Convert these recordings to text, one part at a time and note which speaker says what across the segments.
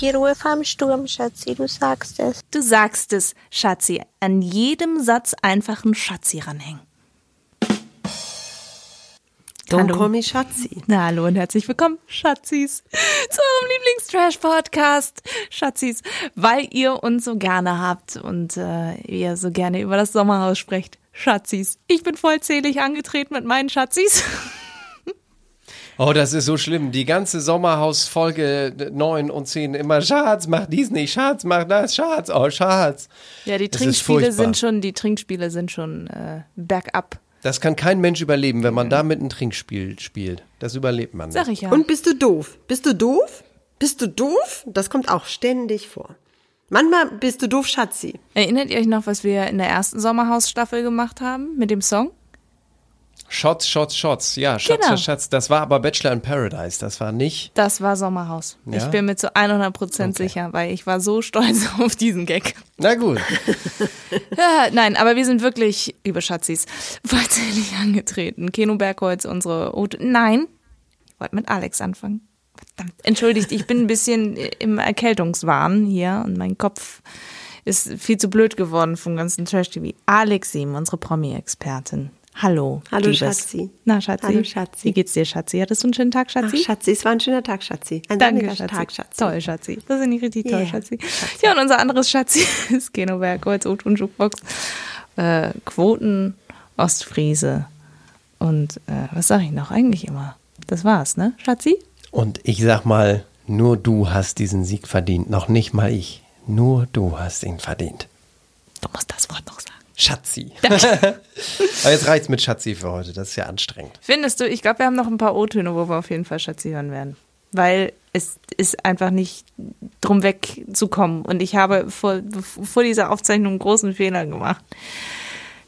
Speaker 1: Die Ruhe vom Sturm, Schatzi, du sagst es.
Speaker 2: Du sagst es, Schatzi. An jedem Satz einfach ein Schatzi ranhängen.
Speaker 3: Don't
Speaker 2: Hallo.
Speaker 3: call me Schatzi.
Speaker 2: Na, hallo und herzlich willkommen, Schatzis, zu eurem Lieblings-Trash-Podcast, Schatzis, weil ihr uns so gerne habt und äh, ihr so gerne über das Sommerhaus sprecht. Schatzis, ich bin vollzählig angetreten mit meinen Schatzis.
Speaker 4: Oh, das ist so schlimm. Die ganze Sommerhaus-Folge 9 und 10 immer Schatz, mach dies nicht, Schatz, mach das, Schatz, oh Schatz.
Speaker 2: Ja, die
Speaker 4: Das ist
Speaker 2: Trinkspiele sind schon, die Trinkspiele sind schon äh, bergab.
Speaker 4: Das kann kein Mensch überleben, wenn man damit ein Trinkspiel spielt. Das überlebt man nicht.
Speaker 2: Sag ich ja.
Speaker 3: Und bist du doof? Bist du doof? Bist du doof? Das kommt auch ständig vor. Manchmal bist du doof, Schatzi.
Speaker 2: Erinnert ihr euch noch, was wir in der ersten Sommerhaus-Staffel gemacht haben mit dem Song?
Speaker 4: Shots, Shots, Shots. Ja, Schatz,
Speaker 2: Genau.
Speaker 4: Schatz, Schatz. Das war aber Bachelor in Paradise. Das war nicht.
Speaker 2: Das war Sommerhaus.
Speaker 4: Ja?
Speaker 2: Ich bin mir zu 100 Prozent
Speaker 4: Okay.
Speaker 2: sicher, weil ich war so stolz auf diesen Gag.
Speaker 4: Na gut.
Speaker 2: Ja, nein, aber wir sind wirklich, liebe Schatzis, vollzählig angetreten. Keno Bergholz, unsere Ote. Nein, ich wollte mit Alex anfangen. Verdammt. Entschuldigt, ich bin ein bisschen im Erkältungswahn hier und mein Kopf ist viel zu blöd geworden vom ganzen Trash-TV. Alex Sim, unsere Promi-Expertin. Hallo.
Speaker 3: Hallo,
Speaker 2: Liebes.
Speaker 3: Schatzi.
Speaker 2: Na, Schatzi.
Speaker 3: Hallo, Schatzi.
Speaker 2: Wie geht's dir, Schatzi? Hattest du einen schönen Tag,
Speaker 3: Ach,
Speaker 2: Schatzi?
Speaker 3: Schatzi, es war ein schöner Tag, Schatzi. Ein
Speaker 2: Danke, Schatzi.
Speaker 3: Tag, Schatzi.
Speaker 2: Toll, Schatzi. Das finde ich richtig toll,
Speaker 3: Yeah.
Speaker 2: Schatzi. Ja, und unser anderes Schatzi ist Genoberg, Holz, O und Jukebox, äh, Quoten, Ostfriese und äh, was sage ich noch eigentlich immer? Das war's, ne, Schatzi?
Speaker 4: Und ich sag mal, nur du hast diesen Sieg verdient. Noch nicht mal ich. Nur du hast ihn verdient.
Speaker 2: Du musst das Wort noch sagen.
Speaker 4: Schatzi. aber jetzt reicht's mit Schatzi für heute. Das ist ja anstrengend.
Speaker 2: Findest du, ich glaube, wir haben noch ein paar O-Töne, wo wir auf jeden Fall Schatzi hören werden. Weil es ist einfach nicht drum wegzukommen. Und ich habe vor, vor dieser Aufzeichnung einen großen Fehler gemacht.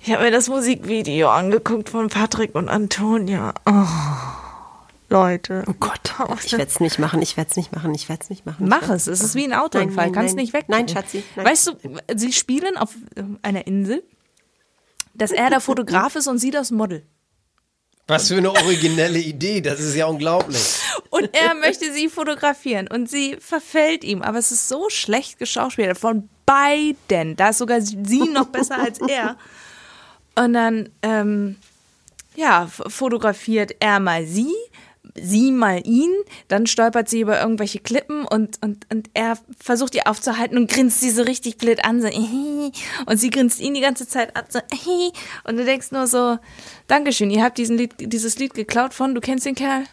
Speaker 2: Ich habe mir das Musikvideo angeguckt von Patrick und Antonia. Oh, Leute.
Speaker 3: Oh Gott, ich werde es nicht machen, ich werde es nicht machen, ich werde es nicht machen.
Speaker 2: Mach es, es ist wie ein Autounfall, kannst nicht weg.
Speaker 3: Nein, Schatzi, nein.
Speaker 2: Weißt du, sie spielen auf einer Insel, dass er der Fotograf ist und sie das Model.
Speaker 4: Was für eine originelle Idee. Das ist ja unglaublich.
Speaker 2: Und er möchte sie fotografieren und sie verfällt ihm, aber es ist so schlecht geschauspielert von beiden. Da ist sogar sie noch besser als er. Und dann, ähm, ja, fotografiert er mal sie, sie mal ihn, dann stolpert sie über irgendwelche Klippen und, und, und er versucht ihr aufzuhalten und grinst sie so richtig blöd an, so, und sie grinst ihn die ganze Zeit an, so, und du denkst nur so, Dankeschön, ihr habt diesen Lied, dieses Lied geklaut von, du kennst den Kerl?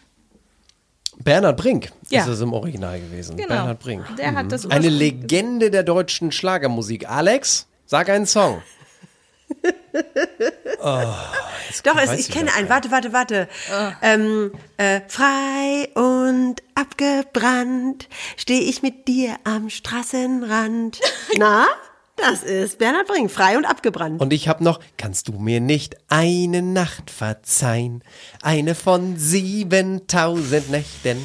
Speaker 4: Bernhard Brink
Speaker 2: Ja.
Speaker 4: ist es im Original gewesen.
Speaker 2: Genau.
Speaker 4: Bernhard Brink.
Speaker 2: Der hat das
Speaker 4: Eine Legende der deutschen Schlagermusik. Alex, sag einen Song.
Speaker 3: Doch, es, ich
Speaker 4: ich
Speaker 3: kenne einen. Warte, warte, warte. Ähm, äh, frei und abgebrannt stehe ich mit dir am Straßenrand. Na, das ist Bernhard Brink. Frei und abgebrannt.
Speaker 4: Und ich habe noch, kannst du mir nicht eine Nacht verzeihen? Eine von 7000 Nächten.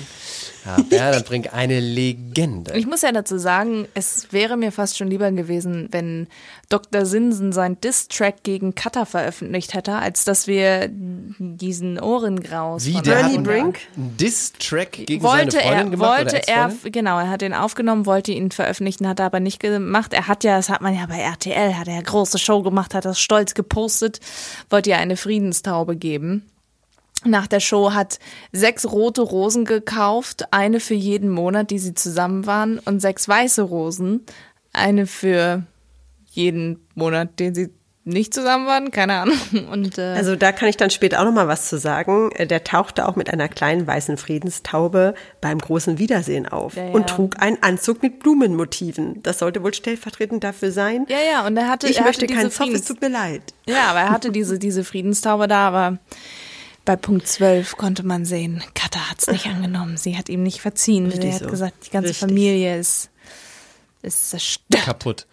Speaker 4: Ja, Bernhard Brink, eine Legende.
Speaker 2: Ich muss ja dazu sagen, es wäre mir fast schon lieber gewesen, wenn Dr. Sinsen sein Diss-Track gegen Cutter veröffentlicht hätte, als dass wir diesen Ohrengraus
Speaker 4: Wie,
Speaker 2: von
Speaker 4: der
Speaker 3: Bernie Brink?
Speaker 4: Diss-Track gegen
Speaker 2: wollte
Speaker 4: seine Freundin
Speaker 2: er,
Speaker 4: gemacht
Speaker 2: wollte er, genau, er hat den aufgenommen, wollte ihn veröffentlichen, hat er aber nicht gemacht. Er hat ja, das hat man ja bei RTL, hat er ja große Show gemacht, hat das stolz gepostet, wollte ja eine Friedenstaube geben. Nach der Show hat sechs rote Rosen gekauft, eine für jeden Monat, die sie zusammen waren, und sechs weiße Rosen, eine für jeden Monat, den sie nicht zusammen waren, keine Ahnung. Und äh,
Speaker 3: Also da kann ich dann später auch noch mal was zu sagen. Äh, Der tauchte auch mit einer kleinen weißen Friedenstaube beim großen Wiedersehen auf
Speaker 2: Ja, ja.
Speaker 3: und trug einen Anzug mit Blumenmotiven. Das sollte wohl stellvertretend dafür sein.
Speaker 2: ja, ja, und er hatte,
Speaker 3: ich
Speaker 2: er
Speaker 3: möchte
Speaker 2: hatte
Speaker 3: keinen Zoff, es tut mir leid.
Speaker 2: Ja, aber er hatte diese, diese Friedenstaube da, aber bei Punkt 12 konnte man sehen, Katha hat es nicht angenommen. Sie hat ihm nicht verziehen. Sie
Speaker 3: Richtig
Speaker 2: hat
Speaker 3: so.
Speaker 2: gesagt, die ganze
Speaker 3: Richtig.
Speaker 2: Familie ist ist zerstört.
Speaker 4: Kaputt.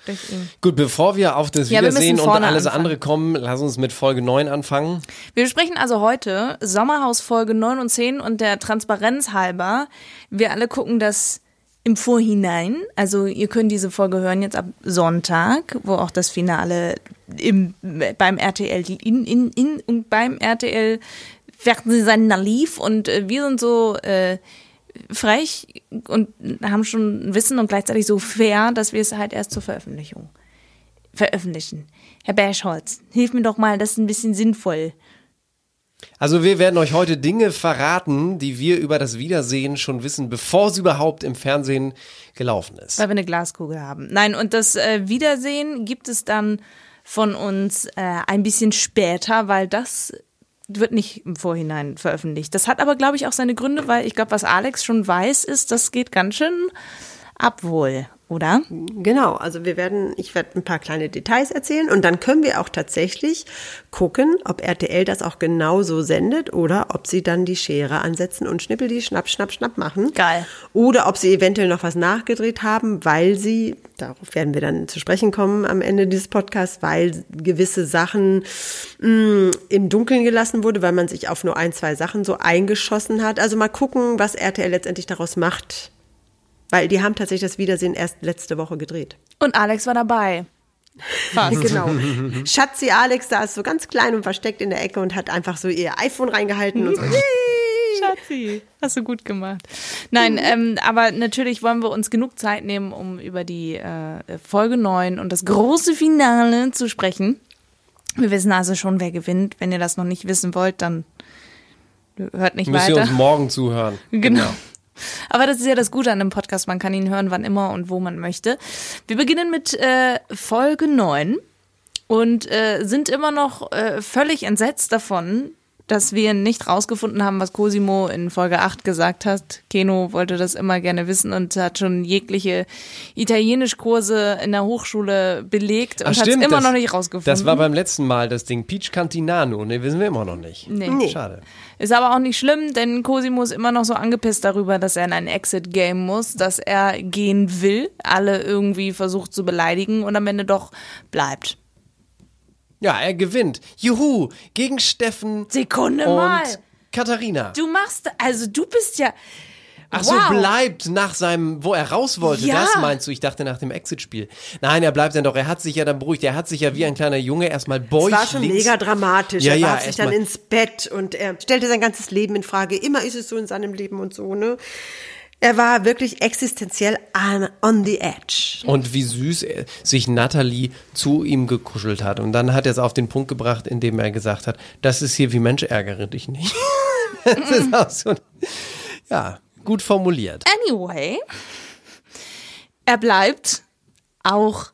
Speaker 4: Gut, bevor wir auf das
Speaker 2: Ja,
Speaker 4: Wiedersehen und alles
Speaker 2: anfangen.
Speaker 4: andere kommen, lass uns mit Folge 9 anfangen.
Speaker 2: Wir besprechen also heute Sommerhaus Folge 9 und 10 und der Transparenz halber, wir alle gucken das im Vorhinein. Also ihr könnt diese Folge hören jetzt ab Sonntag, wo auch das Finale im, beim RTL in, in, in, und beim RTL Fernsehsender lief und äh, wir sind so äh, frech und haben schon Wissen und gleichzeitig so fair, dass wir es halt erst zur Veröffentlichung veröffentlichen. Herr Berschholz, hilf mir doch mal, das ist ein bisschen sinnvoll.
Speaker 4: Also wir werden euch heute Dinge verraten, die wir über das Wiedersehen schon wissen, bevor es überhaupt im Fernsehen gelaufen ist.
Speaker 2: Weil wir eine Glaskugel haben. Nein, und das äh, Wiedersehen gibt es dann von uns äh, ein bisschen später, weil das wird nicht im Vorhinein veröffentlicht. Das hat aber, glaube ich, auch seine Gründe, weil ich glaube, was Alex schon weiß, ist, das geht ganz schön ab wohl, oder?
Speaker 3: Genau, also wir werden, ich werde ein paar kleine Details erzählen und dann können wir auch tatsächlich gucken, ob RTL das auch genauso sendet oder ob sie dann die Schere ansetzen und schnippel die schnapp, schnapp, schnapp machen.
Speaker 2: Geil.
Speaker 3: Oder ob sie eventuell noch was nachgedreht haben, weil sie, darauf werden wir dann zu sprechen kommen am Ende dieses Podcasts, weil gewisse Sachen mh, im Dunkeln gelassen wurde, weil man sich auf nur ein, zwei Sachen so eingeschossen hat. Also mal gucken, was RTL letztendlich daraus macht. Weil die haben tatsächlich das Wiedersehen erst letzte Woche gedreht.
Speaker 2: Und Alex war dabei. Fast.
Speaker 3: Genau. Schatzi Alex da ist so ganz klein und versteckt in der Ecke und hat einfach so ihr iPhone reingehalten und so.
Speaker 2: Schatzi, hast du gut gemacht. Nein, ähm, aber natürlich wollen wir uns genug Zeit nehmen, um über die äh, Folge 9 und das große Finale zu sprechen. Wir wissen also schon, wer gewinnt. Wenn ihr das noch nicht wissen wollt, dann hört nicht
Speaker 4: Müsst ihr
Speaker 2: weiter.
Speaker 4: uns morgen zuhören.
Speaker 2: Genau. Aber das ist ja das Gute an dem Podcast, man kann ihn hören, wann immer und wo man möchte. Wir beginnen mit äh, Folge 9 und äh, sind immer noch äh, völlig entsetzt davon, dass wir nicht rausgefunden haben, was Cosimo in Folge 8 gesagt hat. Keno wollte das immer gerne wissen und hat schon jegliche Italienischkurse in der Hochschule belegt und hat es immer
Speaker 4: das-
Speaker 2: noch nicht rausgefunden.
Speaker 4: Das war beim letzten Mal das Ding Peach Cantinano. Ne, wissen wir immer noch nicht.
Speaker 2: Nee.
Speaker 4: Schade.
Speaker 2: Ist aber auch nicht schlimm, denn Cosimo ist immer noch so angepisst darüber, dass er in ein Exit-Game muss, dass er gehen will, alle irgendwie versucht zu beleidigen und am Ende doch bleibt.
Speaker 4: Ja, er gewinnt. Juhu, gegen Steffen
Speaker 2: Sekunde
Speaker 4: und
Speaker 2: mal.
Speaker 4: Katharina.
Speaker 2: Du machst, also du bist ja.
Speaker 4: Ach so,
Speaker 2: wow.
Speaker 4: bleibt nach seinem, wo er raus wollte,
Speaker 2: Ja.
Speaker 4: das meinst du? Ich dachte nach dem Exit-Spiel. Nein, er bleibt dann doch, er hat sich ja dann beruhigt, er hat sich ja wie ein kleiner Junge erstmal beugt.
Speaker 3: war schon mega dramatisch.
Speaker 4: Ja,
Speaker 3: er
Speaker 4: ja,
Speaker 3: warf sich
Speaker 4: erst
Speaker 3: dann ins Bett und er stellte sein ganzes Leben in Frage. Immer ist es so in seinem Leben und so, ne? Er war wirklich existenziell on, on the edge.
Speaker 4: Und wie süß er, sich Natalie zu ihm gekuschelt hat. Und dann hat er es auf den Punkt gebracht, indem er gesagt hat, das ist hier wie Mensch, ärgere dich nicht. das ist auch so, ja, gut formuliert.
Speaker 2: Anyway, er bleibt auch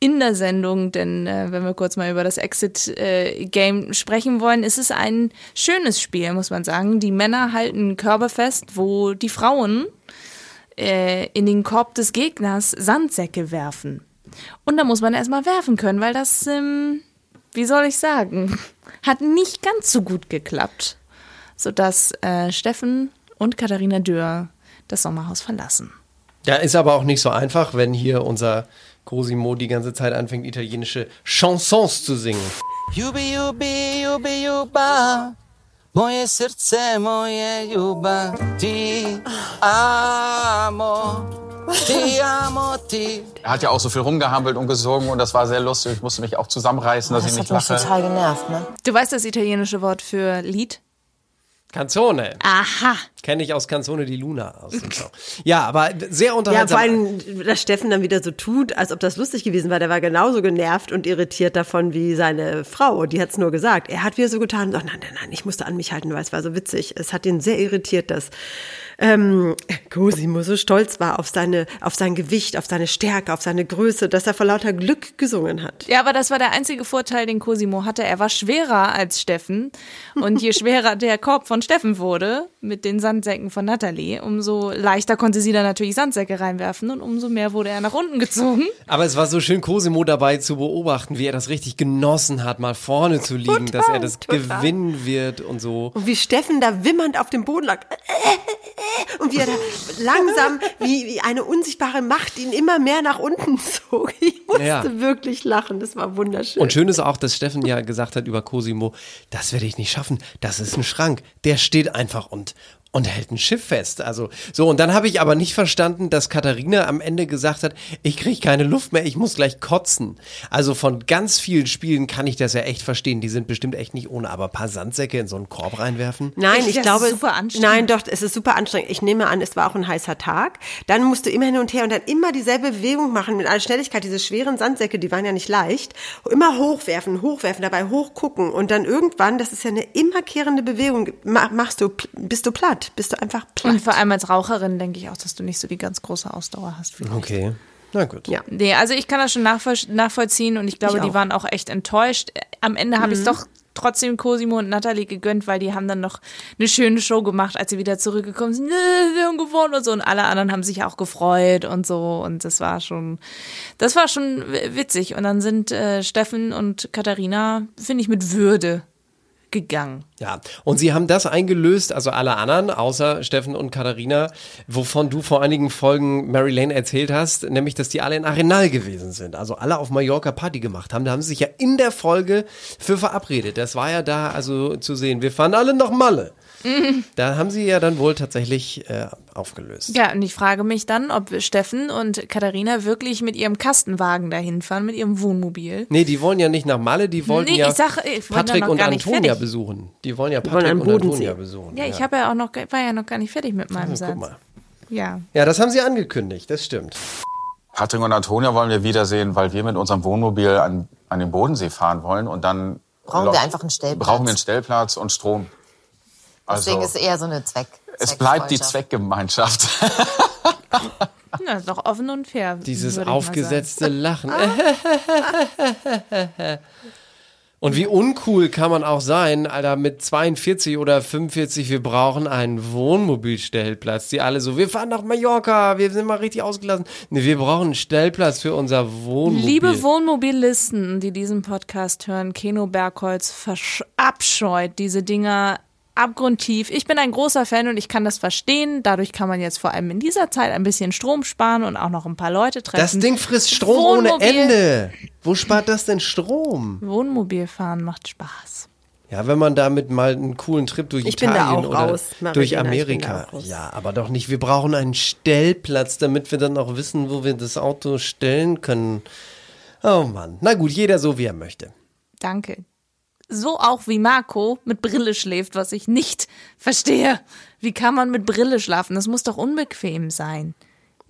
Speaker 2: in der Sendung, denn äh, wenn wir kurz mal über das Exit-Game sprechen wollen, ist es ein schönes Spiel, muss man sagen. Die Männer halten Körbe fest, wo die Frauen äh, in den Korb des Gegners Sandsäcke werfen. Und da muss man erstmal werfen können, weil das, ähm, wie soll ich sagen, hat nicht ganz so gut geklappt, sodass äh, Steffen und Katharina Dürr das Sommerhaus verlassen.
Speaker 4: Ja, ist aber auch nicht so einfach, wenn hier unser Cosimo die ganze Zeit anfängt, italienische Chansons zu singen.
Speaker 5: Jubi, jubi, jubi, juba. Moje srdce, moje juba. Ti amo. Ti amo, ti.
Speaker 6: Er hat ja auch so viel rumgehampelt und gesungen und das war sehr lustig. Ich musste mich auch zusammenreißen, dass ich nicht lache.
Speaker 1: genervt, ne?
Speaker 2: Du weißt das italienische Wort für Lied?
Speaker 4: Canzone.
Speaker 2: Aha.
Speaker 4: Kenne ich aus Canzone di Luna aus dem Song. Ja, aber sehr
Speaker 3: Ja,
Speaker 4: unterhaltsam.
Speaker 3: vor allem, dass Steffen dann wieder so tut, als ob das lustig gewesen war. Der war genauso genervt und irritiert davon wie seine Frau. Die hat es nur gesagt. Er hat wieder so getan, oh, nein, nein, nein, ich musste an mich halten, weil es war so witzig. Es hat ihn sehr irritiert, dass ähm, Cosimo so stolz war auf seine, auf sein Gewicht, auf seine Stärke, auf seine Größe, dass er vor lauter Glück gesungen hat.
Speaker 2: Ja, aber das war der einzige Vorteil, den Cosimo hatte. Er war schwerer als Steffen. Und je schwerer der Korb von Steffen wurde, mit den Sandsäcken von Natalie, umso leichter konnte sie da natürlich Sandsäcke reinwerfen und umso mehr wurde er nach unten gezogen.
Speaker 4: Aber es war so schön, Cosimo dabei zu beobachten, wie er das richtig genossen hat, mal vorne zu liegen, dass er das
Speaker 3: total.
Speaker 4: gewinnen wird und so.
Speaker 3: Und wie Steffen da wimmernd auf dem Boden lag. Äh, und wie er da langsam, wie, wie eine unsichtbare Macht ihn immer mehr nach unten zog. Ich musste
Speaker 4: Ja.
Speaker 3: wirklich lachen, das war wunderschön.
Speaker 4: Und schön ist auch, dass Steffen ja gesagt hat über Cosimo, das werde ich nicht schaffen. Das ist ein Schrank. Der steht einfach und, und hält ein Schiff fest. Also so, und dann habe ich aber nicht verstanden, dass Katharina am Ende gesagt hat, ich kriege keine Luft mehr, ich muss gleich kotzen. Also von ganz vielen Spielen kann ich das ja echt verstehen. Die sind bestimmt echt nicht ohne, aber ein paar Sandsäcke in so einen Korb reinwerfen.
Speaker 3: Nein,
Speaker 2: Ich-
Speaker 3: ich
Speaker 2: das
Speaker 3: glaube,
Speaker 2: ist super anstrengend.
Speaker 3: nein, doch, es ist super anstrengend. Ich nehme an, es war auch ein heißer Tag. Dann musst du immer hin und her und dann immer dieselbe Bewegung machen mit aller Schnelligkeit. Diese schweren Sandsäcke, die waren ja nicht leicht. Immer hochwerfen, hochwerfen, dabei hochgucken und dann irgendwann, das ist ja eine immerkehrende Bewegung, ma- machst du, bist du platt, bist du einfach platt.
Speaker 2: Und vor allem als Raucherin denke ich auch, dass du nicht so die ganz große Ausdauer hast. vielleicht.
Speaker 4: Okay, na gut.
Speaker 3: Ja.
Speaker 2: Nee, also ich kann das schon nachvoll nachvollziehen und ich glaube,
Speaker 3: Ich
Speaker 2: die waren auch echt enttäuscht. Am Ende habe ich es doch trotzdem Cosimo und Natalie gegönnt, weil die haben dann noch eine schöne Show gemacht, als sie wieder zurückgekommen sind. Wir haben gewonnen und so. Und alle anderen haben sich auch gefreut und so. Und das war schon, das war schon witzig. Und dann sind äh, Steffen und Katharina, finde ich, mit Würde gegangen.
Speaker 4: Ja, und sie haben das eingelöst, also alle anderen, außer Steffen und Katharina, wovon du vor einigen Folgen Mary Lane erzählt hast, nämlich, dass die alle in Arenal gewesen sind. Also alle auf Mallorca Party gemacht haben. Da haben sie sich ja in der Folge für verabredet. Das war ja da also zu sehen. Wir fahren alle nach Malle. Da haben sie ja dann wohl tatsächlich äh, aufgelöst.
Speaker 2: Ja, und ich frage mich dann, ob Steffen und Katharina wirklich mit ihrem Kastenwagen dahin fahren, mit ihrem Wohnmobil.
Speaker 4: Nee, die wollen ja nicht nach Malle, die wollten
Speaker 2: Nee,
Speaker 4: ja
Speaker 2: ich sag, ich
Speaker 4: Patrick und Antonia
Speaker 2: fertig.
Speaker 4: besuchen. Die wollen ja
Speaker 3: wollen
Speaker 4: Patrick
Speaker 3: am
Speaker 4: und. Antonia besuchen.
Speaker 2: Ja, ich habe ja auch noch, war ja noch gar nicht fertig mit meinem
Speaker 4: Also,
Speaker 2: Satz.
Speaker 4: guck mal.
Speaker 2: Ja.
Speaker 4: Ja, das haben sie angekündigt, das stimmt.
Speaker 6: Patrick und Antonia wollen wir wiedersehen, weil wir mit unserem Wohnmobil an, an den Bodensee fahren wollen und dann
Speaker 7: Brauchen wir einfach einen Stellplatz.
Speaker 6: Brauchen wir einen Stellplatz und Strom.
Speaker 7: Deswegen
Speaker 6: Also,
Speaker 7: ist eher so eine Zweck.
Speaker 6: es bleibt die. Zweckgemeinschaft.
Speaker 2: Ja, ist doch offen und fair.
Speaker 4: Dieses aufgesetzte Lachen. Und wie uncool kann man auch sein, Alter, mit 42 oder 45, wir brauchen einen Wohnmobilstellplatz. Die alle so, wir fahren nach Mallorca, wir sind mal richtig ausgelassen. Nee, wir brauchen einen Stellplatz für unser. Wohnmobil.
Speaker 2: Liebe Wohnmobilisten, die diesen Podcast hören, Keno Bergholz verabscheut diese Dinger abgrundtief. Ich bin ein großer Fan und ich kann das verstehen. Dadurch kann man jetzt vor allem in dieser Zeit ein bisschen Strom sparen und auch noch ein paar Leute treffen.
Speaker 4: das Ding frisst Strom ohne
Speaker 2: Wohnmobil.
Speaker 4: Ende. Wo spart das denn Strom?
Speaker 2: Wohnmobil fahren macht Spaß.
Speaker 4: Ja, wenn man damit mal einen coolen Trip durch
Speaker 3: Ich bin da
Speaker 4: Italien
Speaker 3: auch
Speaker 4: oder
Speaker 3: raus,
Speaker 4: durch
Speaker 3: ich bin da
Speaker 4: Amerika.
Speaker 3: auch raus.
Speaker 4: Ja, aber doch nicht. Wir brauchen einen Stellplatz, damit wir dann auch wissen, wo wir das Auto stellen können. Oh Mann. Na gut, jeder so wie er möchte.
Speaker 2: Danke. So auch wie Marco mit Brille schläft, was ich nicht verstehe. Wie kann man mit Brille schlafen? Das muss doch unbequem sein.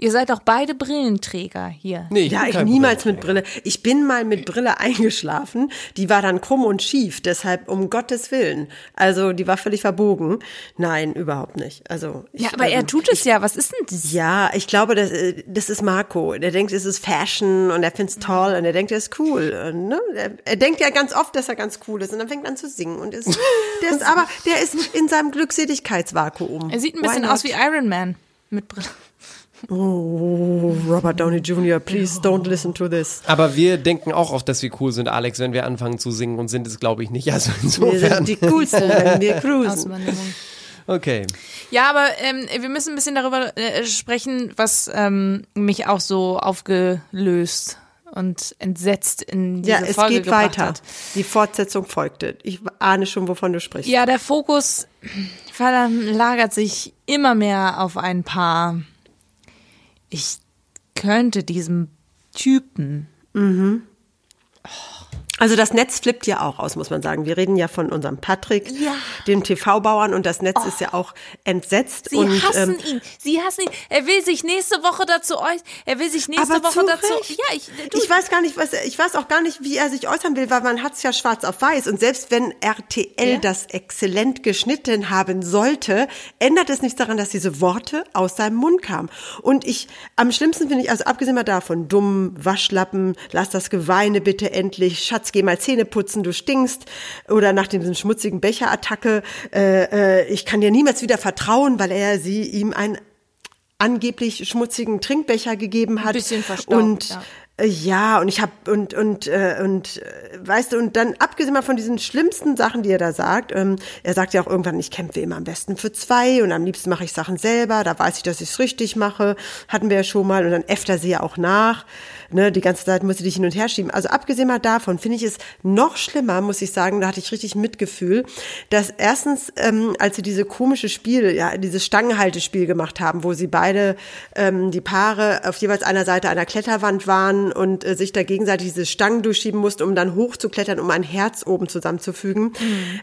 Speaker 2: Ihr seid doch beide Brillenträger hier.
Speaker 4: Nee, ich
Speaker 3: Ja, ich niemals mit. Brille. Ich bin mal mit Brille eingeschlafen. Die war dann krumm und schief, deshalb um Gottes Willen. Also die war völlig verbogen. Nein, überhaupt nicht. Also ich,
Speaker 2: Ja, aber er
Speaker 3: ähm,
Speaker 2: tut es ja. Was ist denn das?
Speaker 3: Ja, ich glaube, das, äh, das ist Marco. Der denkt, es ist Fashion und er find's toll und er denkt, er ist cool. Und, ne? er, er denkt ja ganz oft, dass er ganz cool ist und dann fängt er an zu singen und ist, der ist aber, der ist in seinem Glückseligkeitsvakuum.
Speaker 2: Er sieht ein bisschen aus wie Iron Man mit Brille.
Speaker 3: Oh, Robert Downey Jr., please don't listen to this.
Speaker 4: Aber wir denken auch oft, dass wir cool sind, Alex, wenn wir anfangen zu singen und sind es, glaube ich, nicht. Also
Speaker 3: Wir
Speaker 4: insofern.
Speaker 3: sind die coolsten, wenn wir cruisen.
Speaker 4: Okay.
Speaker 2: Ja, aber ähm, wir müssen ein bisschen darüber äh, sprechen, was ähm, mich auch so aufgelöst und entsetzt in diese
Speaker 3: Ja, es
Speaker 2: Folge
Speaker 3: geht weiter.
Speaker 2: hat.
Speaker 3: Die Fortsetzung folgte. Ich ahne schon, wovon du sprichst.
Speaker 2: Ja, der Fokus verlagert sich immer mehr auf ein paar. Ich könnte diesem Typen.
Speaker 3: Also das Netz flippt ja auch aus, muss man sagen. Wir reden ja von unserem Patrick, dem TV-Bauern, und das Netz ist ja auch entsetzt.
Speaker 2: Sie
Speaker 3: und,
Speaker 2: hassen
Speaker 3: ähm,
Speaker 2: ihn. Sie hassen ihn. Er will sich nächste Woche dazu äußern. Er will sich nächste
Speaker 3: aber
Speaker 2: Woche
Speaker 3: zu
Speaker 2: dazu.
Speaker 3: Recht.
Speaker 2: Ja, ich, du,
Speaker 3: ich weiß gar nicht, was ich weiß auch gar nicht, wie er sich äußern will, weil man hat's ja schwarz auf weiß und selbst wenn RTL
Speaker 2: Ja.
Speaker 3: das exzellent geschnitten haben sollte, ändert es nichts daran, dass diese Worte aus seinem Mund kamen. Und ich am schlimmsten finde ich also abgesehen mal davon dumm, Waschlappen, lass das Geweine bitte endlich, Schatz, geh mal Zähne putzen, du stinkst oder nach diesem schmutzigen Becherattacke, äh, äh, ich kann dir niemals wieder vertrauen, weil er sie ihm ein angeblich schmutzigen Trinkbecher gegeben hat.
Speaker 2: bisschen verstaubt,
Speaker 3: und
Speaker 2: ja.
Speaker 3: Ja, und ich habe und und äh, und äh, weißt du und dann abgesehen mal von diesen schlimmsten Sachen, die er da sagt, ähm, er sagt ja auch irgendwann, ich kämpfe immer am besten für zwei und am liebsten mache ich Sachen selber, da weiß ich, dass ich es richtig mache, hatten wir ja schon mal und dann äfft er sie ja auch nach, ne, die ganze Zeit muss sie dich hin und her schieben. Also abgesehen mal davon finde ich es noch schlimmer, muss ich sagen, da hatte ich richtig Mitgefühl, dass erstens, ähm, als sie diese komische Spiel, ja, dieses Stangenhaltespiel gemacht haben, wo sie beide ähm, die Paare auf jeweils einer Seite einer Kletterwand waren und äh, sich da gegenseitig diese Stangen durchschieben mussten, um dann hochzuklettern, um ein Herz oben zusammenzufügen.